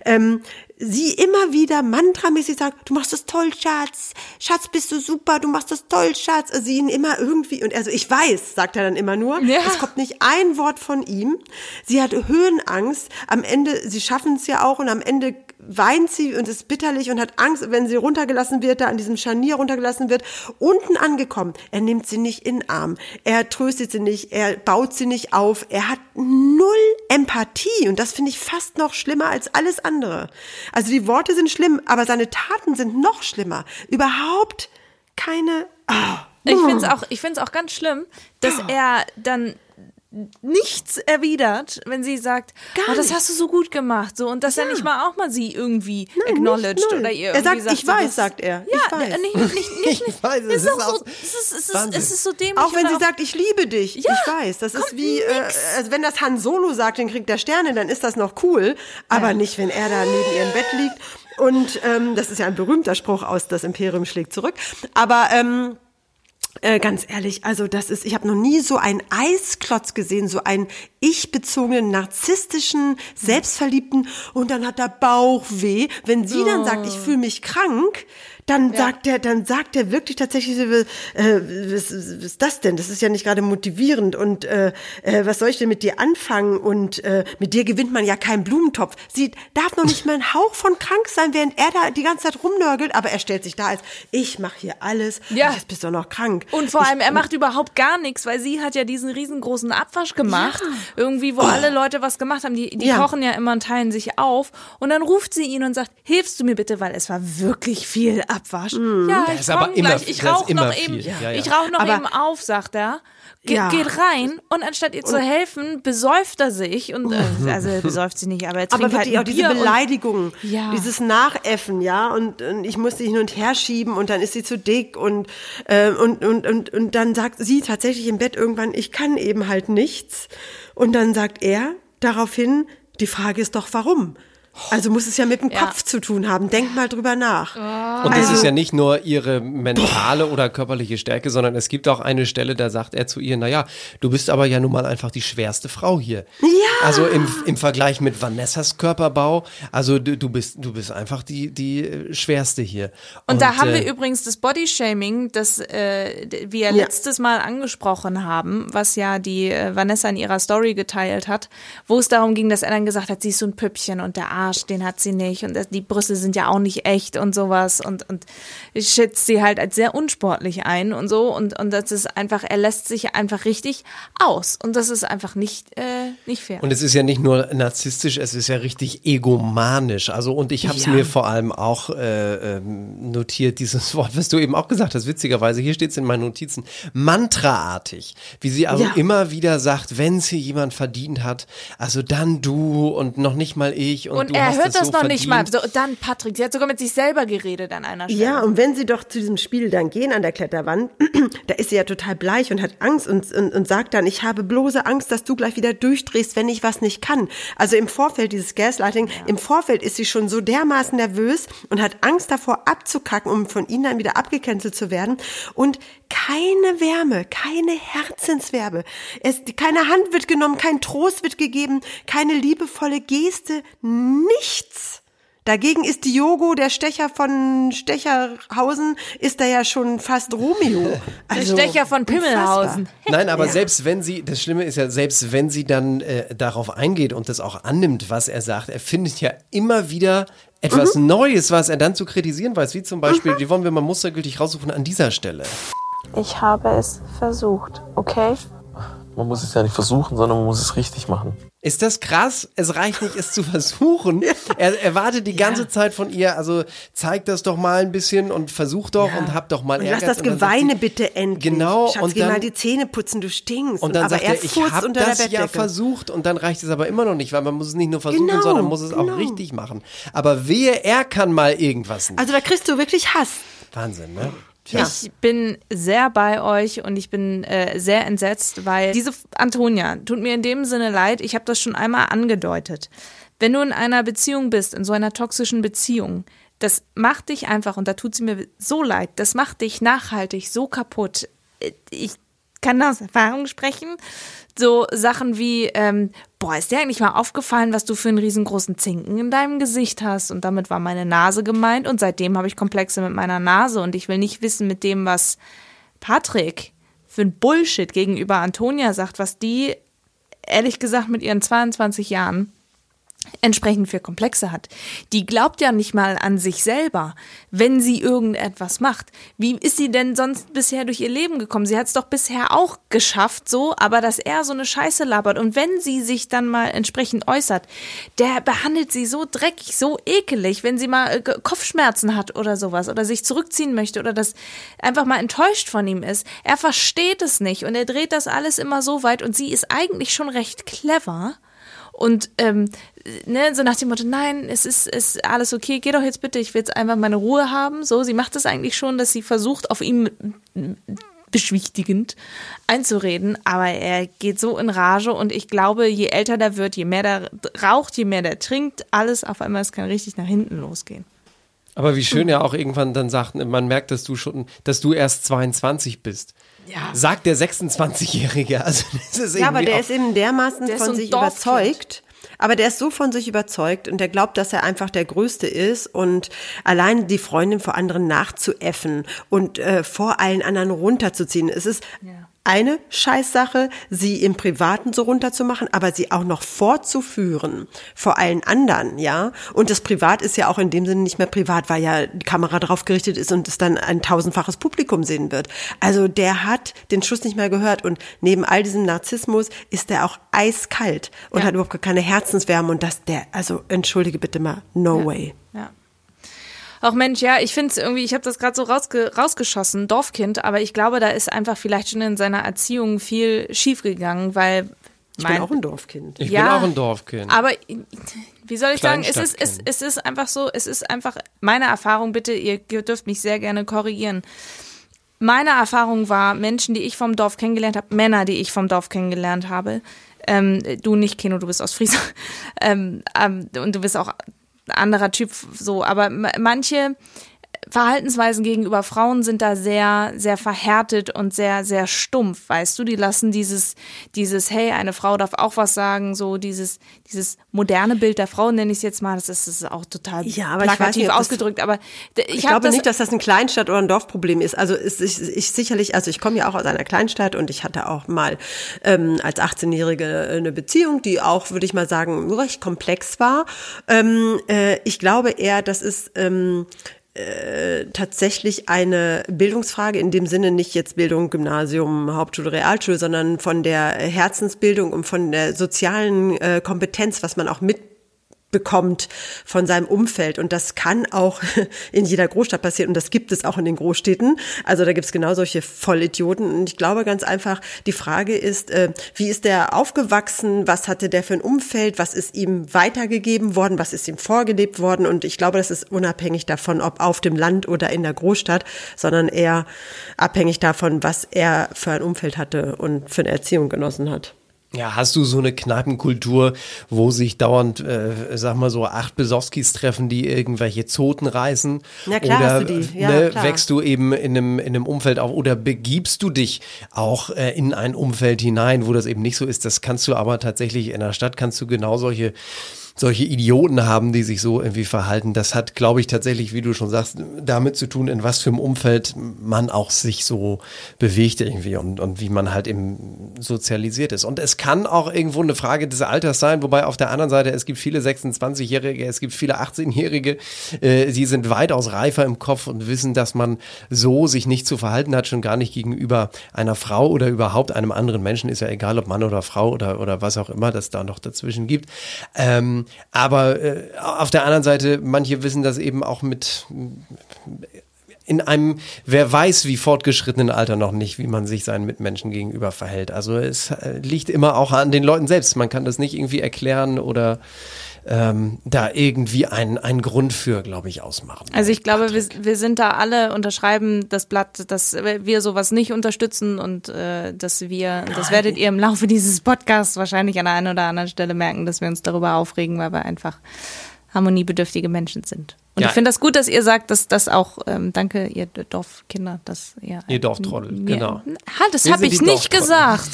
Speaker 3: Ähm, sie immer wieder mantramäßig sagt, du machst das toll, Schatz. Schatz, bist du super, du machst das toll, Schatz. Also sie ihn immer irgendwie, und also ich weiß, sagt er dann immer nur,
Speaker 2: Ja.
Speaker 3: es kommt nicht ein Wort von ihm. Sie hat Höhenangst. Am Ende, sie schaffen es ja auch und am Ende weint sie und ist bitterlich und hat Angst, wenn sie runtergelassen wird, da an diesem Scharnier runtergelassen wird. Unten angekommen, er nimmt sie nicht in den Arm, er tröstet sie nicht, er baut sie nicht auf, er hat null Empathie und das finde ich fast noch schlimmer als alles andere. Also die Worte sind schlimm, aber seine Taten sind noch schlimmer. Überhaupt keine. ah,
Speaker 2: Ich finde es auch, ich find's auch ganz schlimm, dass er dann nichts erwidert, wenn sie sagt,
Speaker 3: Gar
Speaker 2: oh, das
Speaker 3: nicht.
Speaker 2: hast du so gut gemacht, so und dass er nicht mal auch mal sie irgendwie
Speaker 3: Nein,
Speaker 2: acknowledged
Speaker 3: nicht
Speaker 2: oder ihr
Speaker 3: Er
Speaker 2: irgendwie
Speaker 3: sagt, ich
Speaker 2: so,
Speaker 3: weiß, sagt er.
Speaker 2: Ja,
Speaker 3: Ich weiß.
Speaker 2: nicht, nicht, nicht,
Speaker 4: Ich weiß,
Speaker 2: es ist auch so,
Speaker 4: auch
Speaker 2: es ist, es ist, es ist so dämlich.
Speaker 3: Auch wenn sie sagt, ich liebe dich.
Speaker 2: Ja,
Speaker 3: ich weiß. Das ist wie, äh, also wenn das Han Solo sagt, den kriegt der Sterne, dann ist das noch cool. Aber nicht, wenn er da neben ihrem Bett liegt. Und ähm, das ist ja ein berühmter Spruch aus Das Imperium schlägt zurück. Aber ähm, äh, ganz ehrlich, also das ist, ich habe noch nie so einen Eisklotz gesehen, so einen ich-bezogenen, narzisstischen, selbstverliebten und dann hat er Bauchweh. Wenn sie dann sagt, ich fühle mich krank, dann sagt er, dann sagt er wirklich tatsächlich, äh, was, was ist das denn? Das ist ja nicht gerade motivierend und äh, äh, was soll ich denn mit dir anfangen? Und äh, mit dir gewinnt man ja keinen Blumentopf. Sie darf noch nicht mal ein Hauch von krank sein, während er da die ganze Zeit rumnörgelt, aber er stellt sich da als, ich mache hier alles,
Speaker 2: Ja.
Speaker 3: jetzt bist du noch krank.
Speaker 2: Und vor
Speaker 3: ich,
Speaker 2: allem, er macht überhaupt gar nichts, weil sie hat ja diesen riesengroßen Abwasch gemacht. Irgendwie, wo alle Leute was gemacht haben. Die, die
Speaker 3: Ja.
Speaker 2: kochen ja immer und teilen sich auf. Und dann ruft sie ihn und sagt, hilfst du mir bitte, weil es war wirklich viel Abwasch. Ja, ich
Speaker 4: ist aber
Speaker 2: komm
Speaker 4: immer
Speaker 2: gleich. Ich
Speaker 4: das ist
Speaker 2: rauch
Speaker 4: immer
Speaker 2: noch
Speaker 4: viel.
Speaker 2: eben,
Speaker 4: Ja, ja.
Speaker 2: ich rauch noch
Speaker 3: Aber-
Speaker 2: eben auf, sagt er. Ge
Speaker 3: Ja.
Speaker 2: Geht rein und anstatt ihr zu helfen, besäuft er sich und äh, also er besäuft sie nicht, aber er trinkt
Speaker 3: aber
Speaker 2: halt
Speaker 3: wirklich
Speaker 2: ein
Speaker 3: auch diese Beleidigung,
Speaker 2: Ja.
Speaker 3: dieses Nachäffen, ja, und, und ich musste hin und her schieben und dann ist sie zu dick und, äh, und, und, und, und dann sagt sie tatsächlich im Bett irgendwann, ich kann eben halt nichts. Und dann sagt er daraufhin, die Frage ist doch, warum? Also muss es ja mit dem
Speaker 2: Ja.
Speaker 3: Kopf zu tun haben. Denk mal drüber nach.
Speaker 4: Und das
Speaker 3: Also-
Speaker 4: ist ja nicht nur ihre mentale oder körperliche Stärke, sondern es gibt auch eine Stelle, da sagt er zu ihr, naja, du bist aber ja nun mal einfach die schwerste Frau hier.
Speaker 3: Ja.
Speaker 4: Also im, im Vergleich mit Vanessas Körperbau, also du, du bist, du bist einfach die, die äh, schwerste hier.
Speaker 2: Und, da haben
Speaker 4: äh,
Speaker 2: wir übrigens das Bodyshaming, das äh, wir
Speaker 3: Ja.
Speaker 2: letztes Mal angesprochen haben, was ja die äh, Vanessa in ihrer Story geteilt hat, wo es darum ging, dass er dann gesagt hat, sie ist so ein Püppchen und der Arsch, den hat sie nicht und die Brüste sind ja auch nicht echt und sowas und und schätzt sie halt als sehr unsportlich ein und so und und das ist einfach, er lässt sich einfach richtig aus und das ist einfach nicht äh, nicht fair.
Speaker 4: Und es ist ja nicht nur narzisstisch, es ist ja richtig egomanisch. Also und ich habe es
Speaker 2: Ja.
Speaker 4: mir vor allem auch äh, ähm, notiert, dieses Wort, was du eben auch gesagt hast, witzigerweise, hier steht es in meinen Notizen, mantraartig. Wie sie also
Speaker 3: Ja.
Speaker 4: immer wieder sagt, wenn es hier jemand verdient hat, also dann du und noch nicht mal ich. Und,
Speaker 2: Und
Speaker 4: du
Speaker 2: er hört
Speaker 4: es
Speaker 2: das
Speaker 4: so
Speaker 2: noch nicht mal.
Speaker 4: verdient.
Speaker 2: So, dann Patrick, sie hat sogar mit sich selber geredet an einer Stelle.
Speaker 3: Ja, und wenn sie doch zu diesem Spiel dann gehen an der Kletterwand, da ist sie ja total bleich und hat Angst und, und, und sagt dann, ich habe bloße Angst, dass du gleich wieder durchdrehst, wenn ich was nicht kann. Also im Vorfeld, dieses Gaslighting, im Vorfeld ist sie schon so dermaßen nervös und hat Angst davor abzukacken, um von ihnen dann wieder abgecancelt zu werden. Und keine Wärme, keine Herzenswärme. Es, keine Hand wird genommen, kein Trost wird gegeben, keine liebevolle Geste, nichts. Dagegen ist Diogo, der Stecher von Stecherhausen, ist da ja schon fast Romeo. Also,
Speaker 2: Der Stecher von Pimmelhausen.
Speaker 4: Nein, aber
Speaker 3: Ja.
Speaker 4: selbst wenn sie, das Schlimme ist ja, selbst wenn sie dann äh, darauf eingeht und das auch annimmt, was er sagt, er findet ja immer wieder etwas
Speaker 3: Mhm.
Speaker 4: Neues, was er dann zu kritisieren weiß, wie zum Beispiel, die wollen wir mal mustergültig raussuchen an dieser Stelle.
Speaker 1: Ich habe es versucht, okay?
Speaker 8: Man muss es ja nicht versuchen, sondern man muss es richtig machen.
Speaker 4: Ist das krass? Es reicht nicht, es zu versuchen. Er erwartet die ganze Zeit von ihr, also zeig das doch mal ein bisschen und versuch doch und hab doch mal
Speaker 3: Und lass
Speaker 4: Ehrgeiz.
Speaker 3: das
Speaker 4: Und dann sagt
Speaker 3: Geweine
Speaker 4: sie-
Speaker 3: bitte endlich.
Speaker 4: Genau,
Speaker 3: Schatz,
Speaker 4: und
Speaker 3: geh
Speaker 4: dann-
Speaker 3: mal die Zähne putzen, du stinkst.
Speaker 4: Und dann
Speaker 3: aber
Speaker 4: sagt
Speaker 3: er
Speaker 4: ich
Speaker 3: der
Speaker 4: das ja versucht und dann reicht es aber immer noch nicht, weil man muss es nicht nur versuchen,
Speaker 3: Genau,
Speaker 4: sondern muss es auch
Speaker 3: genau.
Speaker 4: richtig machen. Aber wehe, er kann mal irgendwas nicht.
Speaker 3: Also da kriegst du wirklich Hass.
Speaker 4: Wahnsinn, ne?
Speaker 2: Ich bin sehr bei euch und ich bin äh, sehr entsetzt, weil diese Antonia tut mir in dem Sinne leid. Ich habe das schon einmal angedeutet. Wenn du in einer Beziehung bist, in so einer toxischen Beziehung, das macht dich einfach, und da tut sie mir so leid, das macht dich nachhaltig so kaputt. Äh, Ich kann aus Erfahrung sprechen. So Sachen wie, ähm, boah, ist dir eigentlich mal aufgefallen, was du für einen riesengroßen Zinken in deinem Gesicht hast? Und damit war meine Nase gemeint und seitdem habe ich Komplexe mit meiner Nase und ich will nicht wissen mit dem, was Patrick für ein Bullshit gegenüber Antonia sagt, was die ehrlich gesagt mit ihren 22 Jahren entsprechend für Komplexe hat. Die glaubt ja nicht mal an sich selber, wenn sie irgendetwas macht. Wie ist sie denn sonst bisher durch ihr Leben gekommen? Sie hat es doch bisher auch geschafft, so, aber dass er so eine Scheiße labert und wenn sie sich dann mal entsprechend äußert, der behandelt sie so dreckig, so ekelig, wenn sie mal äh, Kopfschmerzen hat oder sowas oder sich zurückziehen möchte oder das einfach mal enttäuscht von ihm ist. Er versteht es nicht und er dreht das alles immer so weit und sie ist eigentlich schon recht clever. Und ähm, ne, so nach dem Motto, nein, es ist, ist alles okay, geh doch jetzt bitte, ich will jetzt einfach meine Ruhe haben. So, sie macht es eigentlich schon, dass sie versucht, auf ihm beschwichtigend einzureden, aber er geht so in Rage und ich glaube, je älter der wird, je mehr der raucht, je mehr der trinkt, alles auf einmal, es kann richtig nach hinten losgehen.
Speaker 4: Aber wie schön er auch irgendwann dann sagt, man merkt, dass du schon, dass du erst 22 bist.
Speaker 2: Ja.
Speaker 4: Sagt der 26-Jährige. Also das ist
Speaker 3: Ja, aber der
Speaker 4: auch-
Speaker 3: ist eben dermaßen
Speaker 2: Der
Speaker 3: von sich
Speaker 2: Dorfkind.
Speaker 3: überzeugt. Aber der ist so von sich überzeugt und der glaubt, dass er einfach der Größte ist und allein die Freundin vor anderen nachzuäffen und äh, vor allen anderen runterzuziehen. Es ist eine Scheißsache, sie im Privaten so runterzumachen, aber sie auch noch fortzuführen vor allen anderen, ja. Und das Privat ist ja auch in dem Sinne nicht mehr privat, weil ja die Kamera drauf gerichtet ist und es dann ein tausendfaches Publikum sehen wird. Also der hat den Schuss nicht mehr gehört und neben all diesem Narzissmus ist der auch eiskalt und
Speaker 2: Ja.
Speaker 3: hat überhaupt keine Herzenswärme und das der, also entschuldige bitte mal, no way.
Speaker 2: Ja. Auch Mensch, ja, ich finde es irgendwie, ich habe das gerade so rausge rausgeschossen, Dorfkind, aber ich glaube, da ist einfach vielleicht schon in seiner Erziehung viel schiefgegangen, weil
Speaker 3: Ich bin auch ein Dorfkind.
Speaker 4: Ich
Speaker 2: Ja,
Speaker 4: bin auch ein Dorfkind.
Speaker 2: Aber wie soll ich sagen, es ist, es, es ist einfach so, es ist einfach meine Erfahrung, bitte, ihr dürft mich sehr gerne korrigieren. Meine Erfahrung war, Menschen, die ich vom Dorf kennengelernt habe, Männer, die ich vom Dorf kennengelernt habe, ähm, du nicht, Keno, du bist aus Friesland, ähm, ähm, und du bist auch anderer Typ so, aber ma- manche Verhaltensweisen gegenüber Frauen sind da sehr, sehr verhärtet und sehr, sehr stumpf, weißt du? Die lassen dieses, dieses, hey, eine Frau darf auch was sagen, so dieses, dieses moderne Bild der Frau, nenne ich es jetzt mal, das ist, das ist auch total
Speaker 3: Ja, aber
Speaker 2: plakativ
Speaker 3: nicht, ob das-
Speaker 2: ausgedrückt, aber ich,
Speaker 3: Ich, glaube
Speaker 2: das,
Speaker 3: nicht, dass das ein Kleinstadt- oder ein Dorfproblem ist. Also ist, ich, ich sicherlich, also ich komme ja auch aus einer Kleinstadt und ich hatte auch mal ähm, als 18-Jährige eine Beziehung, die auch, würde ich mal sagen, recht komplex war. Ähm, äh, ich glaube eher, das ist ähm, äh, tatsächlich eine Bildungsfrage, in dem Sinne nicht jetzt Bildung, Gymnasium, Hauptschule, Realschule, sondern von der Herzensbildung und von der sozialen äh, Kompetenz, was man auch mit bekommt von seinem Umfeld. Und das kann auch in jeder Großstadt passieren. Und das gibt es auch in den Großstädten. Also da gibt es genau solche Vollidioten. Und ich glaube ganz einfach, die Frage ist, äh, wie ist der aufgewachsen? Was hatte der für ein Umfeld? Was ist ihm weitergegeben worden? Was ist ihm vorgelebt worden? Und ich glaube, das ist unabhängig davon, ob auf dem Land oder in der Großstadt, sondern eher abhängig davon, was er für ein Umfeld hatte und für eine Erziehung genossen hat.
Speaker 4: Ja, hast du so eine Kneipenkultur, wo sich dauernd, äh, sag mal so, acht Besowskis treffen, die irgendwelche Zoten reißen?
Speaker 3: Ja, klar
Speaker 4: oder,
Speaker 3: hast du die. Ja,
Speaker 4: ne,
Speaker 3: klar.
Speaker 4: wächst du eben in einem, in einem Umfeld auf oder begibst du dich auch äh, in ein Umfeld hinein, wo das eben nicht so ist? Das kannst du aber tatsächlich in der Stadt kannst du genau solche solche Idioten haben, die sich so irgendwie verhalten. Das hat, glaube ich, tatsächlich, wie du schon sagst, damit zu tun, in was für einem Umfeld man auch sich so bewegt irgendwie und, und wie man halt eben sozialisiert ist. Und es kann auch irgendwo eine Frage des Alters sein, wobei auf der anderen Seite, es gibt viele 26-Jährige, es gibt viele 18-Jährige, äh, die sind weitaus reifer im Kopf und wissen, dass man so sich nicht zu verhalten hat, schon gar nicht gegenüber einer Frau oder überhaupt einem anderen Menschen, ist ja egal, ob Mann oder Frau oder, oder was auch immer das da noch dazwischen gibt. Ähm, aber äh, auf der anderen Seite, manche wissen das eben auch mit in einem, wer weiß, wie fortgeschrittenen Alter noch nicht, wie man sich seinen Mitmenschen gegenüber verhält. Also es äh, liegt immer auch an den Leuten selbst. Man kann das nicht irgendwie erklären oder ähm, da irgendwie einen, einen Grund für, glaube ich, ausmachen.
Speaker 2: Also ich glaube, wir, wir sind da alle, unterschreiben das Blatt, dass wir sowas nicht unterstützen und äh, dass wir, das werdet ihr im Laufe dieses Podcasts wahrscheinlich an der einen oder anderen Stelle merken, dass wir uns darüber aufregen, weil wir einfach harmoniebedürftige Menschen sind. Und
Speaker 4: Ja.
Speaker 2: ich finde das gut, dass ihr sagt, dass das auch, ähm, danke, ihr Dorfkinder, dass ihr.
Speaker 4: Ihr Dorftrottel,
Speaker 2: mir-
Speaker 4: genau.
Speaker 2: Ha, das habe ich nicht
Speaker 4: Dorftrottel.
Speaker 2: gesagt.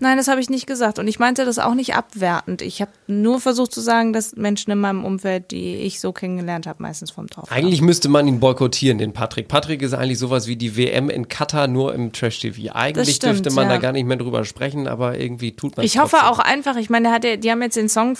Speaker 2: Nein, das habe ich nicht gesagt. Und ich meinte das auch nicht abwertend. Ich habe nur versucht zu sagen, dass Menschen in meinem Umfeld, die ich so kennengelernt habe, meistens vom Dorf.
Speaker 4: Eigentlich müsste man ihn boykottieren, den Patrick. Patrick ist eigentlich sowas wie die WM in Katar, nur im Trash-TV. Eigentlich
Speaker 2: stimmt,
Speaker 4: dürfte man
Speaker 2: ja.
Speaker 4: da gar nicht mehr drüber sprechen, aber irgendwie tut man
Speaker 2: Ich hoffe auch einfach, ich meine, hat ja, die haben jetzt den Song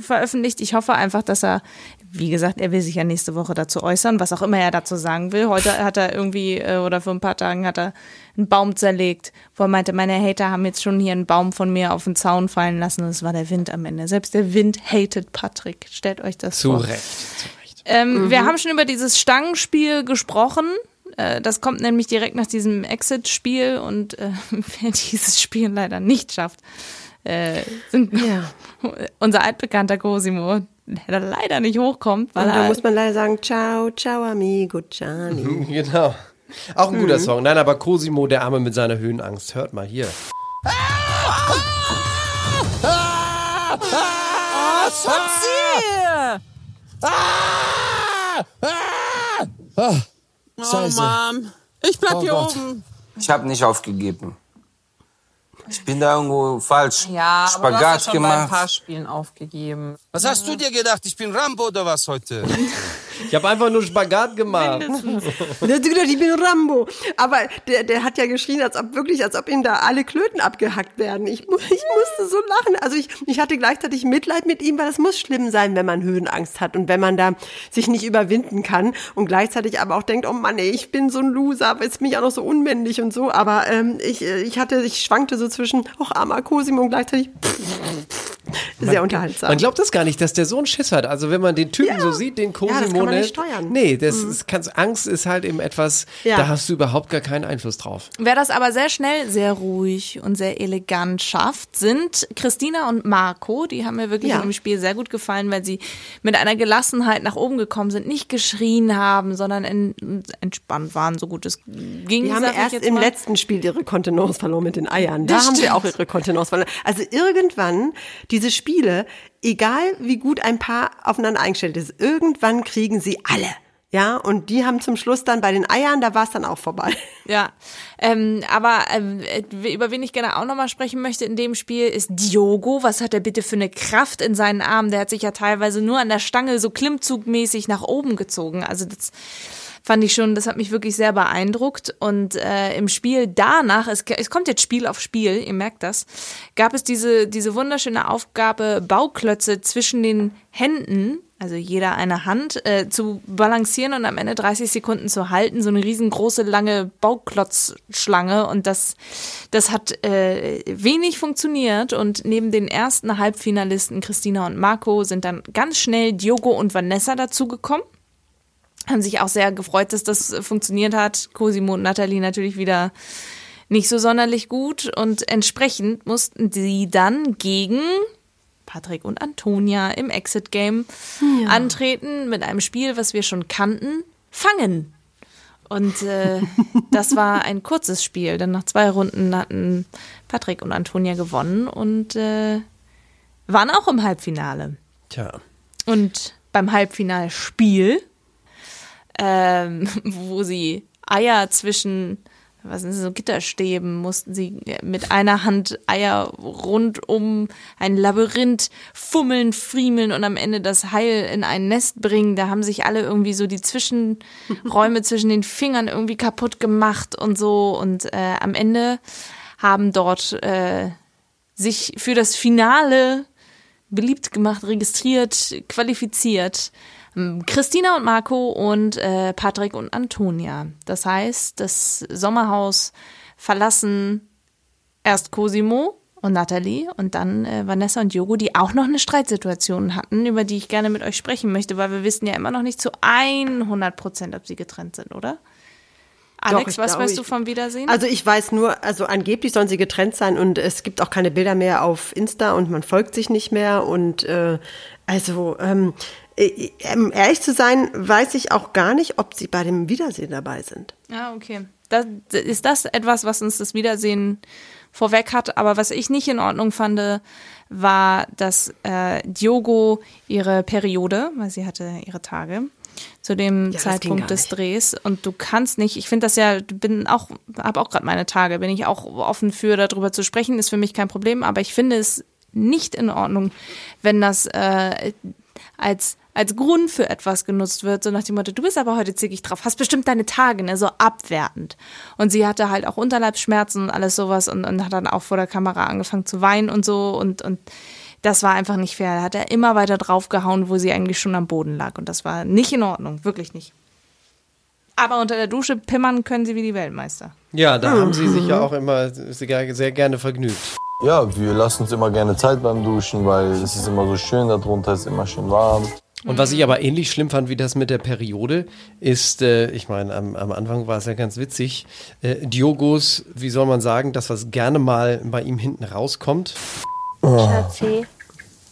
Speaker 2: veröffentlicht. Ich hoffe einfach, dass er, wie gesagt, er will sich ja nächste Woche dazu äußern, was auch immer er dazu sagen will. Heute hat er irgendwie, äh, oder vor ein paar Tagen hat er einen Baum zerlegt, wo er meinte, meine Hater haben jetzt schon hier einen Baum von mir auf den Zaun fallen lassen. Das war der Wind am Ende. Selbst der Wind hatet Patrick. Stellt euch das
Speaker 4: Zu
Speaker 2: vor.
Speaker 4: Recht.
Speaker 2: Ähm, Wir haben schon über dieses Stangenspiel gesprochen. Äh, Das kommt nämlich direkt nach diesem Exit-Spiel und äh, wer dieses Spiel leider nicht schafft, äh, sind unser altbekannter Cosimo, der da leider nicht hochkommt, weil
Speaker 3: Und da muss man leider sagen, ciao, ciao amigo, Gianni.
Speaker 4: Genau. Auch ein guter
Speaker 3: Mhm.
Speaker 4: Song. Nein, aber Cosimo, der Arme mit seiner Höhenangst. Hört mal hier.
Speaker 5: Was hier? Ah! Ah! Oh Mann, ich bleib
Speaker 9: Oh
Speaker 5: hier
Speaker 9: Gott.
Speaker 5: oben.
Speaker 9: Ich habe nicht aufgegeben. Ich bin da irgendwo falsch.
Speaker 10: Ja, aber du hast
Speaker 9: Spagat
Speaker 10: ja schon bei ein
Speaker 9: gemacht.
Speaker 10: paar Spielen aufgegeben.
Speaker 5: Was hast du dir gedacht? Ich bin Rambo oder was heute?
Speaker 4: Ich habe einfach nur Spagat gemacht.
Speaker 3: Ich bin Rambo. Aber der, der hat ja geschrien, als ob wirklich, als ob ihm da alle Klöten abgehackt werden. Ich, ich musste so lachen. Also ich, ich hatte gleichzeitig Mitleid mit ihm, weil es muss schlimm sein, wenn man Höhenangst hat und wenn man da sich nicht überwinden kann und gleichzeitig aber auch denkt, oh Mann, ey, ich bin so ein Loser, aber jetzt bin ich auch noch so unmännlich und so. Aber ähm, ich, äh, ich hatte, ich schwankte so zwischen, ach armer Cosimo und gleichzeitig sehr unterhaltsam.
Speaker 4: Man glaubt das gar nicht, dass der so einen Schiss hat. Also wenn man den Typen so sieht, den Cosimo
Speaker 3: Ja, das kann man nicht steuern.
Speaker 4: Nee, das
Speaker 3: Mhm.
Speaker 4: ist, kannst, Angst ist halt eben etwas,
Speaker 2: Ja.
Speaker 4: da hast du überhaupt gar keinen Einfluss drauf.
Speaker 2: Wer das aber sehr schnell, sehr ruhig und sehr elegant schafft, sind Christina und Marco. Die haben mir wirklich
Speaker 3: Ja.
Speaker 2: in dem Spiel sehr gut gefallen, weil sie mit einer Gelassenheit nach oben gekommen sind, nicht geschrien haben, sondern en entspannt waren, so gut es ging.
Speaker 3: Die haben erst im
Speaker 2: mal.
Speaker 3: letzten Spiel ihre Kontenance verloren mit den Eiern. Da
Speaker 2: Das
Speaker 3: haben sie
Speaker 2: stimmt.
Speaker 3: auch ihre Kontenance verloren. Also irgendwann, diese Spiele, egal wie gut ein Paar aufeinander eingestellt ist, irgendwann kriegen sie alle. Ja, und die haben zum Schluss dann bei den Eiern, da war es dann auch vorbei.
Speaker 2: Ja, ähm, aber ähm, äh, über wen ich gerne auch nochmal sprechen möchte in dem Spiel ist Diogo. Was hat er bitte für eine Kraft in seinen Armen? Der hat sich ja teilweise nur an der Stange so klimmzugmäßig nach oben gezogen. Also das fand ich schon, das hat mich wirklich sehr beeindruckt. Und äh, im Spiel danach, es, es kommt jetzt Spiel auf Spiel, ihr merkt das, gab es diese, diese wunderschöne Aufgabe, Bauklötze zwischen den Händen also jeder eine Hand, äh, zu balancieren und am Ende 30 Sekunden zu halten, so eine riesengroße, lange Bauklotzschlange und das, das hat äh, wenig funktioniert und neben den ersten Halbfinalisten Christina und Marco sind dann ganz schnell Diogo und Vanessa dazugekommen. Haben sich auch sehr gefreut, dass das funktioniert hat. Cosimo und Nathalie natürlich wieder nicht so sonderlich gut und entsprechend mussten sie dann gegen Patrick und Antonia im Exit Game
Speaker 3: Ja.
Speaker 2: antreten mit einem Spiel, was wir schon kannten, Fangen. Und äh, das war ein kurzes Spiel, denn nach zwei Runden hatten Patrick und Antonia gewonnen und äh, waren auch im Halbfinale.
Speaker 4: Tja.
Speaker 2: Und beim Halbfinalspiel, ähm, wo sie Eier zwischen was sind so Gitterstäben, mussten sie mit einer Hand Eier rund um ein Labyrinth fummeln, friemeln und am Ende das Heil in ein Nest bringen. Da haben sich alle irgendwie so die Zwischenräume zwischen den Fingern irgendwie kaputt gemacht und so. Und äh, am Ende haben dort äh, sich für das Finale beliebt gemacht, registriert, qualifiziert. Ähm, Christina und Marco und äh, Patrick und Antonia. Das heißt, das Sommerhaus verlassen erst Cosimo und Nathalie und dann äh, Vanessa und Jogo, die auch noch eine Streitsituation hatten, über die ich gerne mit euch sprechen möchte, weil wir wissen ja immer noch nicht zu 100 Prozent, ob sie getrennt sind, oder? Alex,
Speaker 3: ich
Speaker 2: was
Speaker 3: glaube,
Speaker 2: weißt
Speaker 3: ich-
Speaker 2: du vom Wiedersehen?
Speaker 3: Also ich weiß nur, also angeblich sollen sie getrennt sein und es gibt auch keine Bilder mehr auf Insta und man folgt sich nicht mehr und äh, also ähm, äh, ähm, ehrlich zu sein, weiß ich auch gar nicht, ob sie bei dem Wiedersehen dabei sind.
Speaker 2: Ah, okay. Das, ist das etwas, was uns das Wiedersehen vorweg hat? Aber was ich nicht in Ordnung fand, war, dass äh, Diogo ihre Periode, weil sie hatte ihre Tage, zu dem
Speaker 3: ging
Speaker 2: Zeitpunkt des. Drehs und du kannst nicht, ich finde das ja, bin auch, habe auch gerade meine Tage, bin ich auch offen für darüber zu sprechen, ist für mich kein Problem, aber ich finde es nicht in Ordnung, wenn das äh, als als Grund für etwas genutzt wird, so nach dem Motto, du bist aber heute zickig drauf, hast bestimmt deine Tage, ne, so abwertend. Und sie hatte halt auch Unterleibsschmerzen und alles sowas und, und hat dann auch vor der Kamera angefangen zu weinen und so und, und das war einfach nicht fair. Da hat er immer weiter draufgehauen, wo sie eigentlich schon am Boden lag und das war nicht in Ordnung, wirklich nicht. Aber unter der Dusche pimmern können sie wie die Weltmeister.
Speaker 4: Ja, da haben sie sich ja auch immer sehr, sehr gerne vergnügt.
Speaker 8: Ja, wir lassen uns immer gerne Zeit beim Duschen, weil es ist immer so schön, darunter ist immer schön warm.
Speaker 4: Und was ich aber ähnlich schlimm fand wie das mit der Periode, ist, äh, ich meine, am, am Anfang war es ja ganz witzig, äh, Diogos, wie soll man sagen, das, was gerne mal bei ihm hinten rauskommt.
Speaker 1: Schatzi,